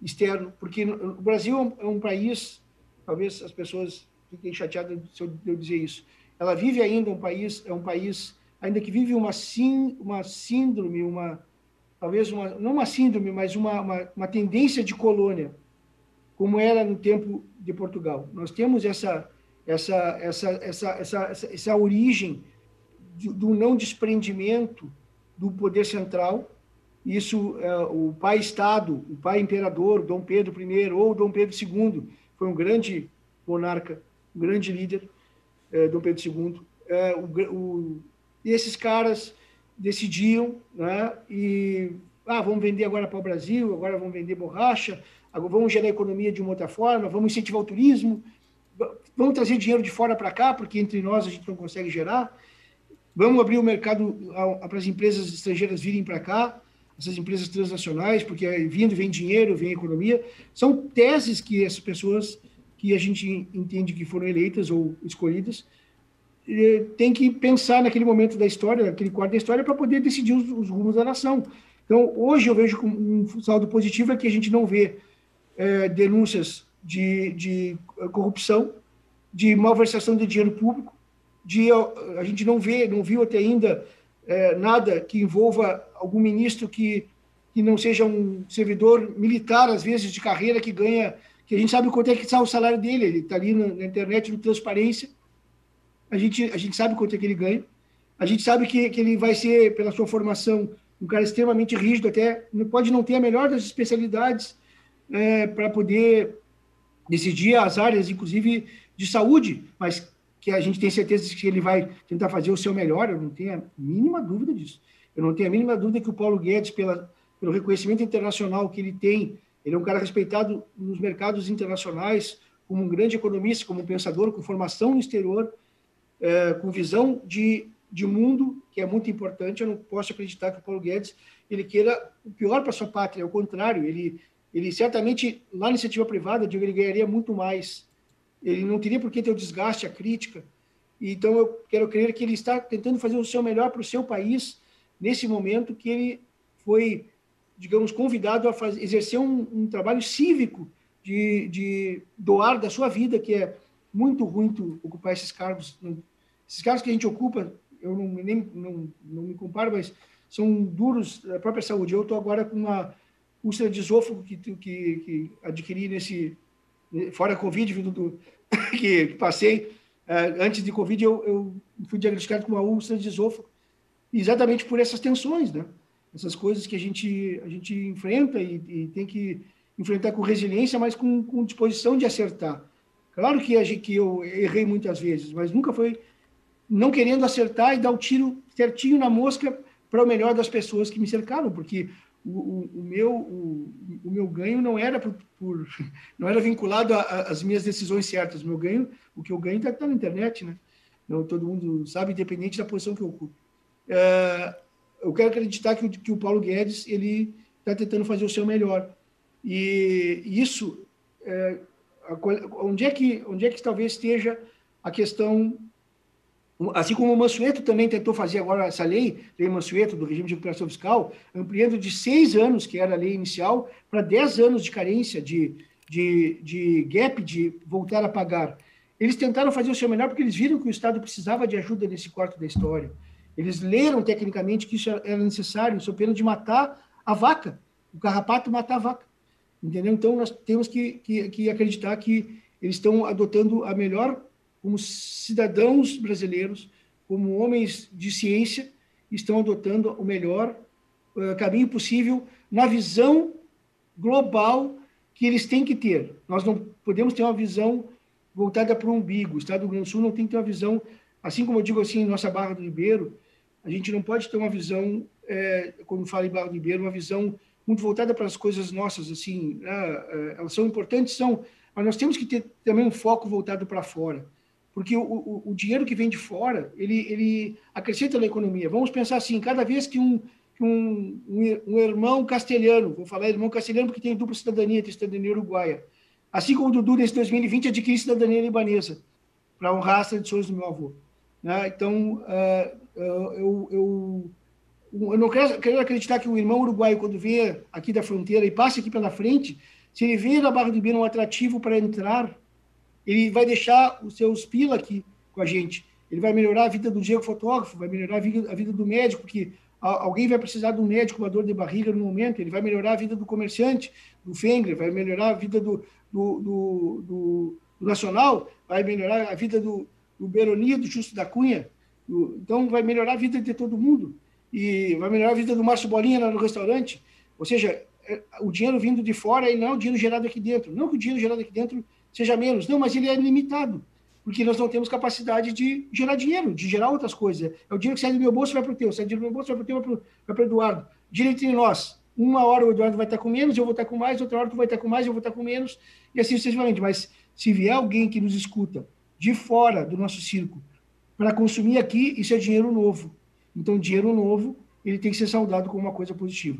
externo, porque o Brasil é um país, talvez as pessoas fiquem chateadas se eu dizer isso, ela vive ainda um país, é um país ainda que vive uma, sim, uma síndrome, uma talvez uma, não uma síndrome, mas uma, uma, uma, tendência de colônia, como era no tempo de Portugal. Nós temos essa, essa, essa, essa, essa, essa, essa origem do não desprendimento do poder central. Isso, é, o pai Estado, o pai imperador, Dom Pedro I ou Dom Pedro II, foi um grande monarca, um grande líder, é, Dom Pedro II. É, o, o, esses caras decidiam, né? E ah, vamos vender agora para o Brasil, agora vamos vender borracha, agora vamos gerar economia de uma outra forma, vamos incentivar o turismo, vamos trazer dinheiro de fora para cá, porque entre nós a gente não consegue gerar. Vamos abrir o mercado para as empresas estrangeiras virem para cá, essas empresas transnacionais, porque vindo vem dinheiro, vem economia. São teses que essas pessoas que a gente entende que foram eleitas ou escolhidas tem que pensar naquele momento da história, naquele quadro da história, para poder decidir os, os, rumos da nação. Então, hoje eu vejo um saldo positivo é que a gente não vê é, denúncias de, de, corrupção, de malversação de dinheiro público, de a gente não vê, não viu até ainda é, nada que envolva algum ministro que, que não seja um servidor militar, às vezes de carreira, que ganha, que a gente sabe quanto é que está o salário dele, ele está ali na, na internet, no Transparência, a gente, a gente sabe quanto é que ele ganha, a gente sabe que, que ele vai ser, pela sua formação, um cara extremamente rígido, até pode não ter a melhor das especialidades é, para poder decidir as áreas, inclusive de saúde, mas que a gente tem certeza de que ele vai tentar fazer o seu melhor, eu não tenho a mínima dúvida disso. Eu não tenho a mínima dúvida que o Paulo Guedes, pela, pelo reconhecimento internacional que ele tem, ele é um cara respeitado nos mercados internacionais, como um grande economista, como um pensador, com formação no exterior, é, com visão de, de mundo, que é muito importante. Eu não posso acreditar que o Paulo Guedes ele queira o pior para sua pátria, ao contrário, ele, ele certamente, lá na iniciativa privada, digo, ele ganharia muito mais. Ele não teria por que ter o desgaste, a crítica. Então, eu quero crer que ele está tentando fazer o seu melhor para o seu país, nesse momento que ele foi, digamos, convidado a fazer, exercer um, um trabalho cívico de, de doar da sua vida, que é muito ruim ocupar esses cargos esses cargos que a gente ocupa, eu não, nem, não, não me comparo, mas são duros da própria saúde. Eu estou agora com uma úlcera de esôfago que, que, que adquiri nesse, fora a Covid, vindo do, que passei, uh, antes de Covid, eu, eu fui diagnosticado com uma úlcera de esôfago, exatamente por essas tensões, né? Essas coisas que a gente, a gente enfrenta e, e tem que enfrentar com resiliência, mas com, com disposição de acertar. Claro que, a que eu errei muitas vezes, mas nunca foi não querendo acertar e dar o tiro certinho na mosca para o melhor das pessoas que me cercaram, porque o, o, o meu, o, o, meu ganho não era por, por não era vinculado às minhas decisões certas. O meu ganho, o que eu ganho está tá na internet, né? Então, todo mundo sabe, independente da posição que eu ocupo. É, eu quero acreditar que, que o Paulo Guedes ele está tentando fazer o seu melhor. E isso, é, onde é que onde é que talvez esteja a questão Assim como o Mansueto também tentou fazer agora essa lei, lei Mansueto, do regime de recuperação fiscal, ampliando de seis anos, que era a lei inicial, para dez anos de carência, de, de, de gap, de voltar a pagar. Eles tentaram fazer o seu melhor porque eles viram que o Estado precisava de ajuda nesse quarto da história. Eles leram tecnicamente que isso era necessário, sob pena de matar a vaca, o carrapato matar a vaca. Entendeu? Então, nós temos que, que, que acreditar que eles estão adotando a melhor como cidadãos brasileiros, como homens de ciência, estão adotando o melhor uh, caminho possível na visão global que eles têm que ter. Nós não podemos ter uma visão voltada para o umbigo. O Estado do Rio Grande do Sul não tem que ter uma visão, assim como eu digo assim, nossa Barra do Ribeiro, a gente não pode ter uma visão, é, quando fala em Barra do Ribeiro, uma visão muito voltada para as coisas nossas, assim, né? É, elas são importantes, são, mas nós temos que ter também um foco voltado para fora, porque o, o, o, dinheiro que vem de fora, ele, ele acrescenta na economia. Vamos pensar assim, cada vez que um, um, um, um irmão castelhano, vou falar irmão castelhano porque tem dupla cidadania, tem cidadania uruguaia, assim como o Dudu, nesse 2020, adquiriu cidadania libanesa, para honrar as tradições do meu avô. Né? Então, uh, eu, eu, eu, não quero, quero, acreditar que o irmão uruguaio, quando vê aqui da fronteira e passa aqui pela frente, se ele vê na Barra do Ibira um atrativo para entrar, ele vai deixar os seus pila aqui com a gente. Ele vai melhorar a vida do Diego fotógrafo, vai melhorar a vida, a vida do médico, que alguém vai precisar de um médico com dor de barriga no momento, ele vai melhorar a vida do comerciante, do Fengler, vai melhorar a vida do, do, do, do, do Nacional, vai melhorar a vida do, do Beroni, do Justo da Cunha, do, então vai melhorar a vida de todo mundo, e vai melhorar a vida do Márcio Bolinha lá no restaurante, ou seja, é, o dinheiro vindo de fora, ele não o dinheiro gerado aqui dentro, não que o dinheiro gerado aqui dentro seja menos, não, mas ele é limitado, porque nós não temos capacidade de gerar dinheiro, de gerar outras coisas. É o dinheiro que sai do meu bolso vai para o teu, sai do meu bolso vai para o teu, vai para o Eduardo. Direito entre nós. Uma hora o Eduardo vai estar com menos, eu vou estar com mais, outra hora tu vai estar com mais, eu vou estar com menos, e assim sucessivamente. Mas se vier alguém que nos escuta de fora do nosso circo para consumir aqui, isso é dinheiro novo. Então, dinheiro novo, ele tem que ser saudado como uma coisa positiva.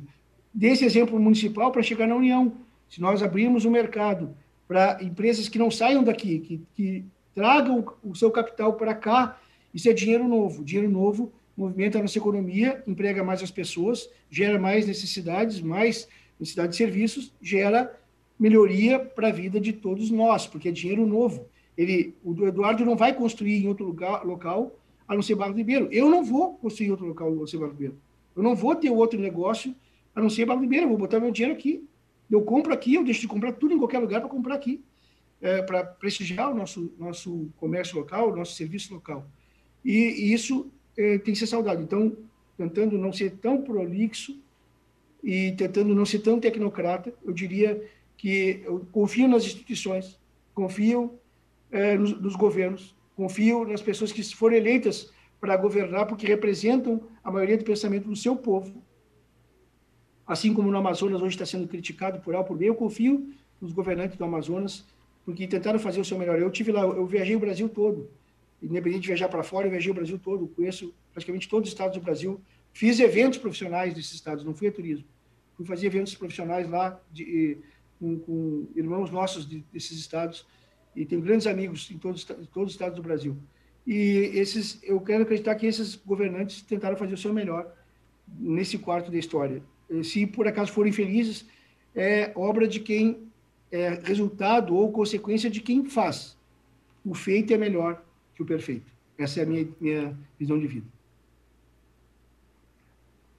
Desse exemplo municipal para chegar na União. Se nós abrirmos o um mercado para empresas que não saiam daqui, que, que tragam o seu capital para cá. Isso é dinheiro novo. Dinheiro novo movimenta a nossa economia, emprega mais as pessoas, gera mais necessidades, mais necessidade de serviços, gera melhoria para a vida de todos nós, porque é dinheiro novo. Ele, o Eduardo não vai construir em outro lugar, local a não ser Barro Ribeiro. Eu não vou construir em outro local a não ser Barro Ribeiro. Eu não vou ter outro negócio a não ser Barro Ribeiro. Eu vou botar meu dinheiro aqui. Eu compro aqui, eu deixo de comprar tudo em qualquer lugar para comprar aqui é, para prestigiar o nosso, nosso comércio local, o nosso serviço local. E, e isso é, tem que ser saudado. Então, tentando não ser tão prolixo e tentando não ser tão tecnocrata, eu diria que eu confio nas instituições, confio é, nos, nos governos, confio nas pessoas que foram eleitas para governar, porque representam a maioria do pensamento do seu povo. Assim como no Amazonas hoje está sendo criticado por A por B, eu confio nos governantes do Amazonas porque tentaram fazer o seu melhor. Eu tive lá, eu viajei o Brasil todo, independente de viajar para fora, eu viajei o Brasil todo, conheço praticamente todos os estados do Brasil, fiz eventos profissionais desses estados, não fui a turismo, fui fazer eventos profissionais lá de, com, com irmãos nossos de, desses estados e tenho grandes amigos em todos, em todos os estados do Brasil. E esses, eu quero acreditar que esses governantes tentaram fazer o seu melhor nesse quarto da história. Se por acaso forem felizes, é obra de quem é resultado ou consequência de quem faz. O feito é melhor que o perfeito. Essa é a minha, minha visão de vida.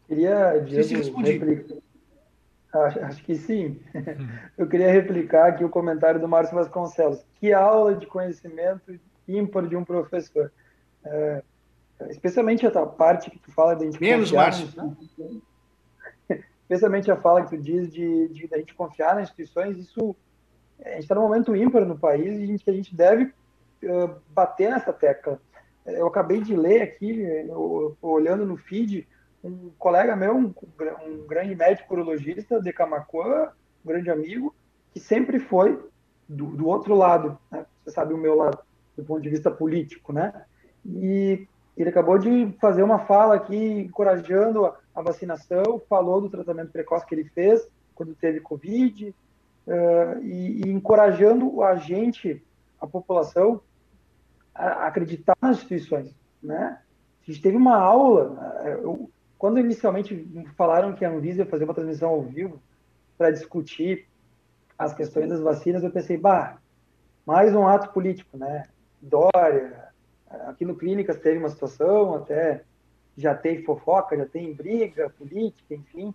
Queria, Diego, replicar... acho, que sim. Eu queria replicar aqui o comentário do Márcio Vasconcelos. Que aula de conhecimento ímpar de um professor. É, especialmente a parte que tu fala de Menos, Márcio. Né? Especialmente a fala que tu diz de, de, a gente confiar nas instituições, isso a gente está num momento ímpar no país e a gente, a gente deve uh, bater nessa tecla. Eu acabei de ler aqui, eu, olhando no feed, um colega meu, um, um grande médico urologista de Camacuã, um grande amigo, que sempre foi do, do outro lado, né? você sabe o meu lado, do ponto de vista político, né? E ele acabou de fazer uma fala aqui encorajando a, a vacinação, falou do tratamento precoce que ele fez quando teve Covid, uh, e, e, encorajando a gente, a população, a acreditar nas instituições, né? A gente teve uma aula, eh, eu, quando inicialmente falaram que a Anvisa ia fazer uma transmissão ao vivo para discutir as questões das vacinas, eu pensei, bah, mais um ato político, né? Dória, aqui no Clínicas teve uma situação, até já teve fofoca, já tem briga política, enfim,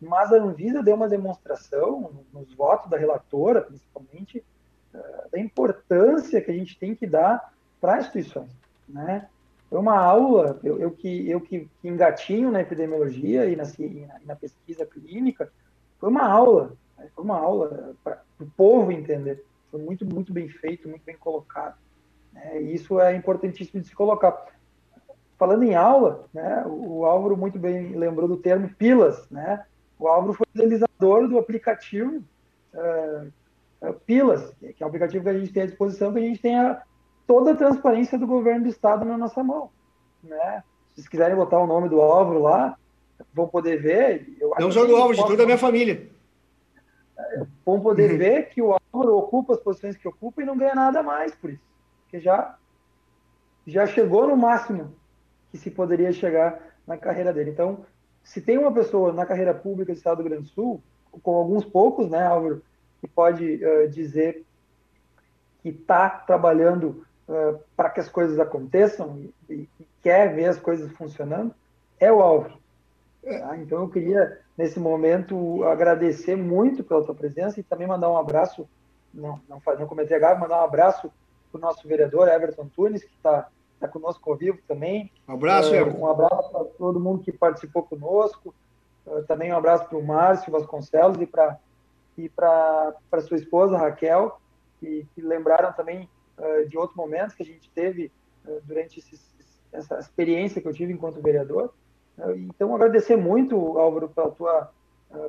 mas a Anvisa deu uma demonstração, nos votos da relatora, principalmente, eh, da importância que a gente tem que dar para as instituições. Né? Foi uma aula, eu, eu que, eu que, engatinho na epidemiologia e na, e na pesquisa clínica, foi uma aula. Foi uma aula para o povo entender. Foi muito, muito bem feito, muito bem colocado. Né? E isso é importantíssimo de se colocar. Falando em aula, né, o Álvaro muito bem lembrou do termo pilas. Né? O Álvaro foi idealizador do aplicativo uh, Pilas, que é um aplicativo que a gente tem à disposição, que a gente tenha toda a transparência do governo do estado na nossa mão. Né? Se vocês quiserem botar o nome do Álvaro lá, vão poder ver. Não só do Álvaro, de toda a minha família. Vão poder ver que o Álvaro ocupa as posições que ocupa e não ganha nada mais por isso. Porque já, já chegou no máximo que se poderia chegar na carreira dele. Então, se tem uma pessoa na carreira pública do Estado do Rio Grande do Sul, com alguns poucos, né, Álvaro, que pode uh, dizer que está trabalhando uh, para que as coisas aconteçam e, e, quer ver as coisas funcionando, é o Álvaro. Tá? Então, eu queria, nesse momento, agradecer muito pela tua presença e também mandar um abraço, não, não, não comentei agora, mandar um abraço para o nosso vereador Everton Tunes, que está tá conosco ao vivo também. Um abraço, uh, Everton. Um abraço para todo mundo que participou conosco. Uh, também um abraço para o Márcio Vasconcelos e para e para sua esposa, Raquel, que, que lembraram também uh, de outros momentos que a gente teve durante esses, essa experiência que eu tive enquanto vereador. então, agradecer muito, Álvaro, pela tua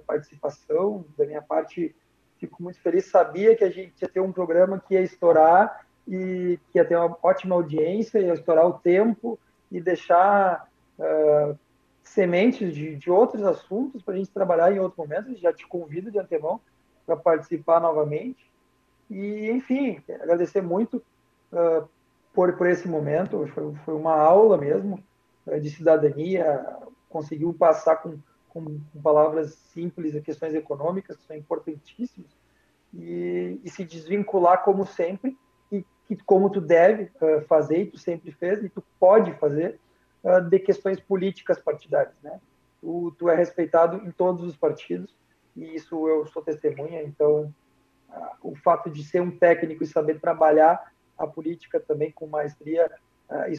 participação. Da minha parte, fico muito feliz. Sabia que a gente ia ter um programa que ia estourar e que ia ter uma ótima audiência, ia estourar o tempo e deixar uh, sementes de, de outros assuntos para a gente trabalhar em outro momento. Já te convido de antemão para participar novamente. E, enfim, agradecer muito uh, por, por esse momento. Foi, foi uma aula mesmo uh, de cidadania. Conseguiu passar com, com, com palavras simples questões econômicas, que são importantíssimas, e, e se desvincular, como sempre, que como tu deve uh, fazer e tu sempre fez e tu pode fazer uh, de questões políticas partidárias, né? Tu, tu é respeitado em todos os partidos e isso eu sou testemunha. Então, uh, o fato de ser um técnico e saber trabalhar a política também com maestria,